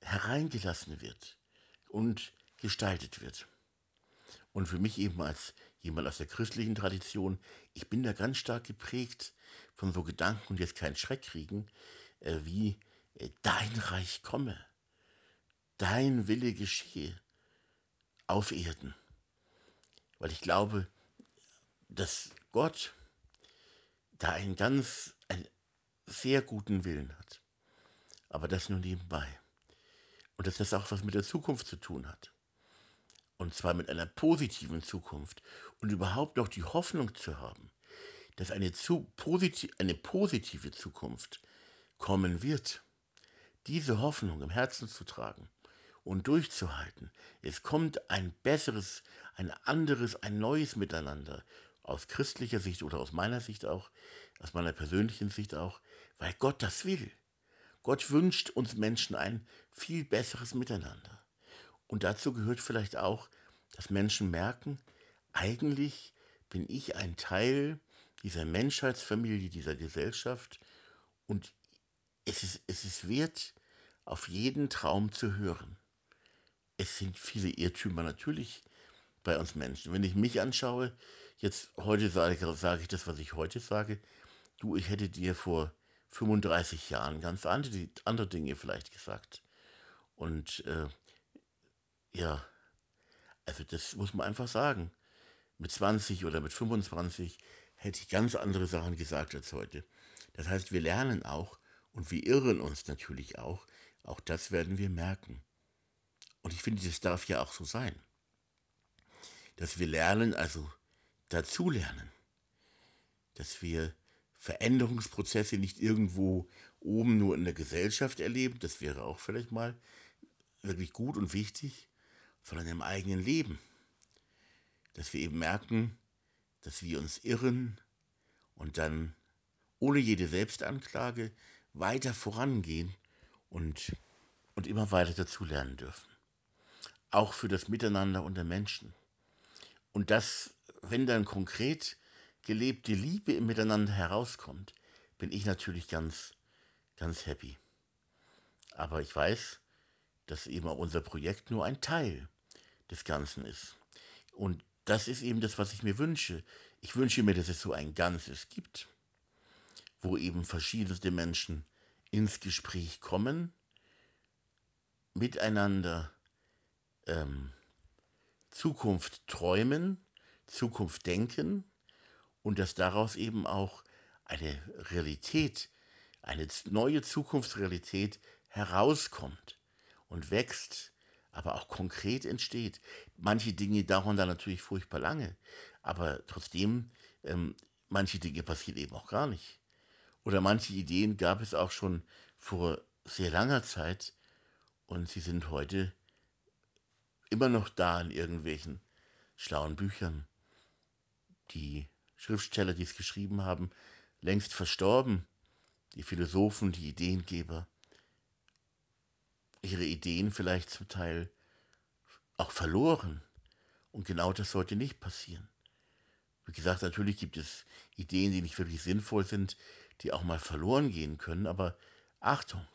hereingelassen wird und gestaltet wird. Und für mich eben als jemand aus der christlichen Tradition, ich bin da ganz stark geprägt von so Gedanken und jetzt keinen Schreck kriegen, äh, wie äh, dein Reich komme, dein Wille geschehe auf Erden. Weil ich glaube, dass Gott da einen ganz, einen sehr guten Willen hat. Aber das nur nebenbei. Und dass das auch was mit der Zukunft zu tun hat. Und zwar mit einer positiven Zukunft. Und überhaupt noch die Hoffnung zu haben, dass eine, zu, posit eine positive Zukunft kommen wird. Diese Hoffnung im Herzen zu tragen und durchzuhalten. Es kommt ein besseres, ein anderes, ein neues Miteinander. Aus christlicher Sicht oder aus meiner Sicht auch, aus meiner persönlichen Sicht auch, weil Gott das will. Gott wünscht uns Menschen ein viel besseres Miteinander. Und dazu gehört vielleicht auch, dass Menschen merken, eigentlich bin ich ein Teil dieser Menschheitsfamilie, dieser Gesellschaft und es ist, es ist wert, auf jeden Traum zu hören. Es sind viele Irrtümer natürlich bei uns Menschen. Wenn ich mich anschaue, jetzt heute sage, sage ich das, was ich heute sage, du, ich hätte dir vor 35 Jahren ganz andere, andere Dinge vielleicht gesagt. Und äh, ja, also das muss man einfach sagen. Mit 20 oder mit 25 hätte ich ganz andere Sachen gesagt als heute. Das heißt, wir lernen auch und wir irren uns natürlich auch. Auch das werden wir merken. Und ich finde, das darf ja auch so sein. Dass wir lernen, also dazulernen. Dass wir Veränderungsprozesse nicht irgendwo oben nur in der Gesellschaft erleben, das wäre auch vielleicht mal wirklich gut und wichtig, sondern im eigenen Leben. Dass wir eben merken, dass wir uns irren und dann ohne jede Selbstanklage weiter vorangehen und, und immer weiter dazulernen dürfen. Auch für das Miteinander unter Menschen. Und das, wenn dann konkret gelebte Liebe im Miteinander herauskommt, bin ich natürlich ganz, ganz happy. Aber ich weiß, dass eben auch unser Projekt nur ein Teil des Ganzen ist. Und das ist eben das, was ich mir wünsche. Ich wünsche mir, dass es so ein Ganzes gibt, wo eben verschiedenste Menschen ins Gespräch kommen, miteinander ähm, Zukunft träumen, Zukunft denken und dass daraus eben auch eine Realität, eine neue Zukunftsrealität herauskommt und wächst, aber auch konkret entsteht. Manche Dinge dauern da natürlich furchtbar lange, aber trotzdem, ähm, manche Dinge passieren eben auch gar nicht. Oder manche Ideen gab es auch schon vor sehr langer Zeit und sie sind heute immer noch da in irgendwelchen schlauen Büchern. Die Schriftsteller, die es geschrieben haben, längst verstorben, die Philosophen, die Ideengeber, ihre Ideen vielleicht zum Teil auch verloren. Und genau das sollte nicht passieren. Wie gesagt, natürlich gibt es Ideen, die nicht wirklich sinnvoll sind, die auch mal verloren gehen können, aber Achtung,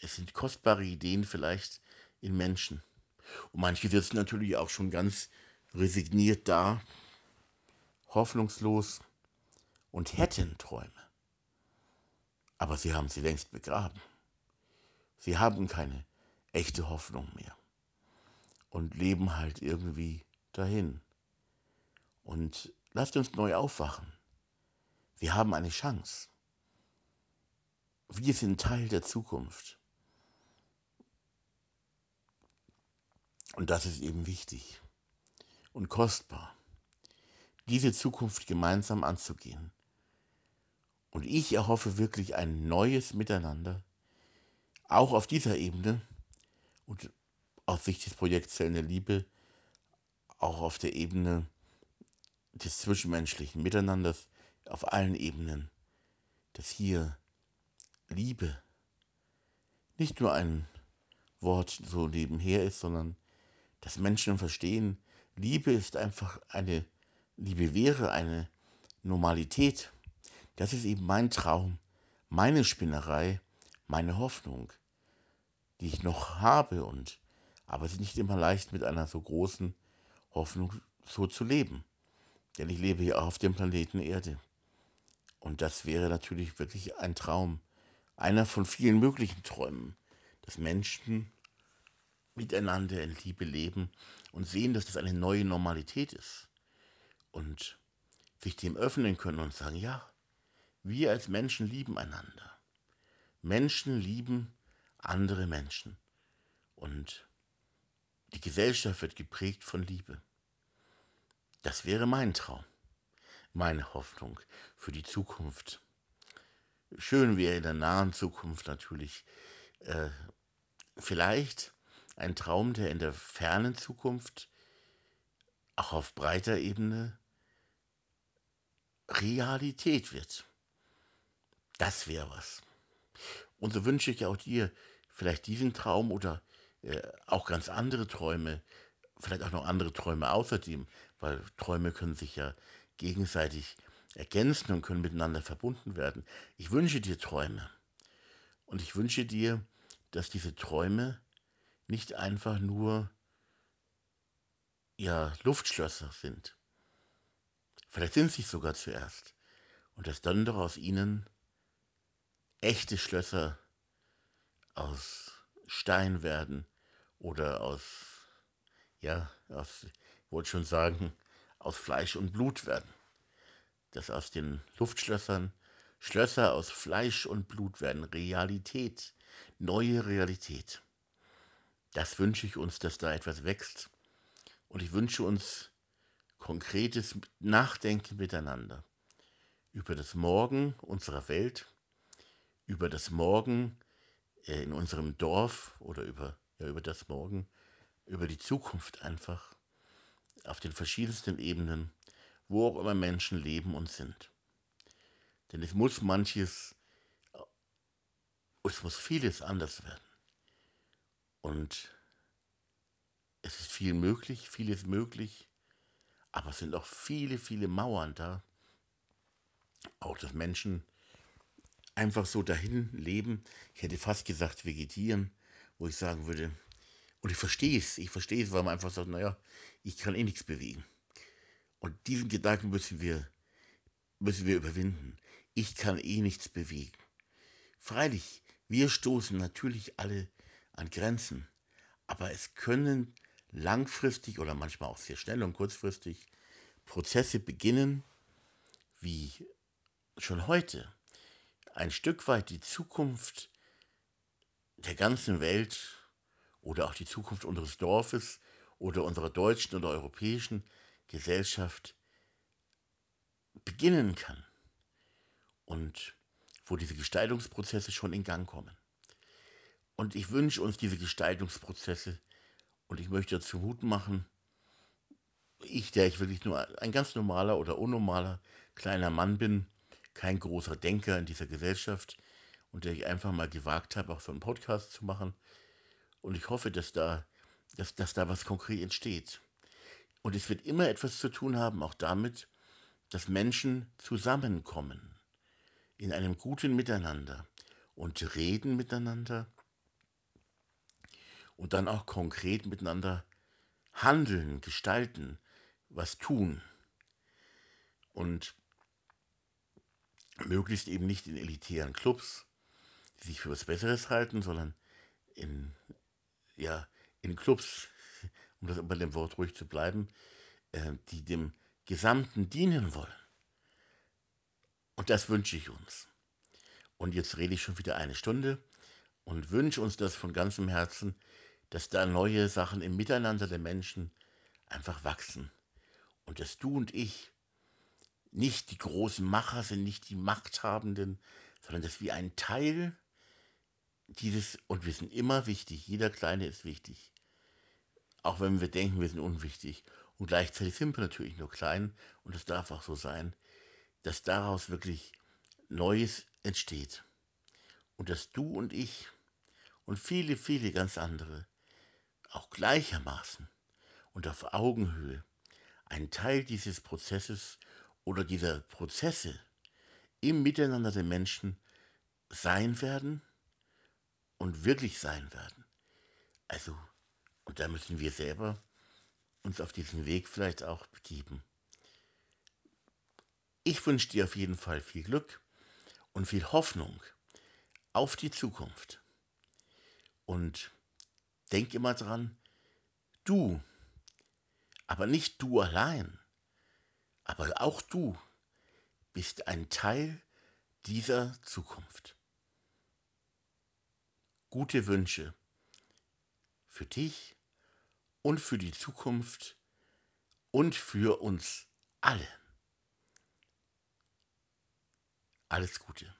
es sind kostbare Ideen vielleicht in Menschen. Und manche sitzen natürlich auch schon ganz resigniert da, hoffnungslos und hätten Träume. Aber sie haben sie längst begraben. Sie haben keine echte Hoffnung mehr und leben halt irgendwie dahin. Und lasst uns neu aufwachen. Wir haben eine Chance. Wir sind Teil der Zukunft. Und das ist eben wichtig und kostbar, diese Zukunft gemeinsam anzugehen. Und ich erhoffe wirklich ein neues Miteinander, auch auf dieser Ebene und aus Sicht des Projekts Zellen der Liebe, auch auf der Ebene des zwischenmenschlichen Miteinanders, auf allen Ebenen, dass hier Liebe nicht nur ein Wort so nebenher ist, sondern dass Menschen verstehen, Liebe ist einfach eine, Liebe wäre eine Normalität. Das ist eben mein Traum, meine Spinnerei, meine Hoffnung, die ich noch habe und aber es ist nicht immer leicht mit einer so großen Hoffnung so zu leben. Denn ich lebe hier auf dem Planeten Erde. Und das wäre natürlich wirklich ein Traum, einer von vielen möglichen Träumen, dass Menschen miteinander in Liebe leben und sehen, dass das eine neue Normalität ist. Und sich dem öffnen können und sagen, ja, wir als Menschen lieben einander. Menschen lieben andere Menschen. Und die Gesellschaft wird geprägt von Liebe. Das wäre mein Traum, meine Hoffnung für die Zukunft. Schön wäre in der nahen Zukunft natürlich äh, vielleicht ein Traum, der in der fernen Zukunft auch auf breiter Ebene Realität wird. Das wäre was. Und so wünsche ich auch dir vielleicht diesen Traum oder äh, auch ganz andere Träume, vielleicht auch noch andere Träume außerdem, weil Träume können sich ja gegenseitig ergänzen und können miteinander verbunden werden. Ich wünsche dir Träume. Und ich wünsche dir, dass diese Träume nicht einfach nur ja, Luftschlösser sind. Vielleicht sind sie sogar zuerst. Und dass dann doch aus ihnen echte Schlösser aus Stein werden oder aus, ja, aus, ich wollte schon sagen, aus Fleisch und Blut werden. Dass aus den Luftschlössern Schlösser aus Fleisch und Blut werden. Realität, neue Realität. Das wünsche ich uns, dass da etwas wächst. Und ich wünsche uns konkretes Nachdenken miteinander über das Morgen unserer Welt, über das Morgen äh, in unserem Dorf oder über, ja, über das Morgen, über die Zukunft einfach, auf den verschiedensten Ebenen, wo auch immer Menschen leben und sind. Denn es muss manches, es muss vieles anders werden. Und es ist viel möglich, vieles möglich, aber es sind auch viele, viele Mauern da. Auch dass Menschen einfach so dahin leben. Ich hätte fast gesagt vegetieren, wo ich sagen würde, und ich verstehe es, ich verstehe es, weil man einfach sagt, naja, ich kann eh nichts bewegen. Und diesen Gedanken müssen wir, müssen wir überwinden. Ich kann eh nichts bewegen. Freilich, wir stoßen natürlich alle an Grenzen, aber es können langfristig oder manchmal auch sehr schnell und kurzfristig Prozesse beginnen, wie schon heute ein Stück weit die Zukunft der ganzen Welt oder auch die Zukunft unseres Dorfes oder unserer deutschen oder europäischen Gesellschaft beginnen kann und wo diese Gestaltungsprozesse schon in Gang kommen. Und ich wünsche uns diese Gestaltungsprozesse und ich möchte dazu Mut machen, ich, der ich wirklich nur ein ganz normaler oder unnormaler kleiner Mann bin, kein großer Denker in dieser Gesellschaft und der ich einfach mal gewagt habe, auch so einen Podcast zu machen. Und ich hoffe, dass da, dass, dass da was konkret entsteht. Und es wird immer etwas zu tun haben, auch damit, dass Menschen zusammenkommen in einem guten Miteinander und reden miteinander und dann auch konkret miteinander handeln, gestalten, was tun. Und möglichst eben nicht in elitären Clubs, die sich für was Besseres halten, sondern in, ja, in Clubs, um das bei dem Wort ruhig zu bleiben, äh, die dem Gesamten dienen wollen. Und das wünsche ich uns. Und jetzt rede ich schon wieder eine Stunde und wünsche uns das von ganzem Herzen, dass da neue Sachen im Miteinander der Menschen einfach wachsen. Und dass du und ich nicht die großen Macher sind, nicht die Machthabenden, sondern dass wir ein Teil dieses, und wir sind immer wichtig, jeder Kleine ist wichtig, auch wenn wir denken, wir sind unwichtig. Und gleichzeitig sind wir natürlich nur klein und es darf auch so sein, dass daraus wirklich Neues entsteht. Und dass du und ich und viele, viele ganz andere auch gleichermaßen und auf Augenhöhe ein Teil dieses Prozesses oder dieser Prozesse im Miteinander der Menschen sein werden und wirklich sein werden. Also, und da müssen wir selber uns auf diesen Weg vielleicht auch begeben. Ich wünsche dir auf jeden Fall viel Glück und viel Hoffnung auf die Zukunft. Und denk immer dran, du, aber nicht du allein, aber auch du bist ein Teil dieser Zukunft. Gute Wünsche für dich und für die Zukunft und für uns alle. Alles Gute.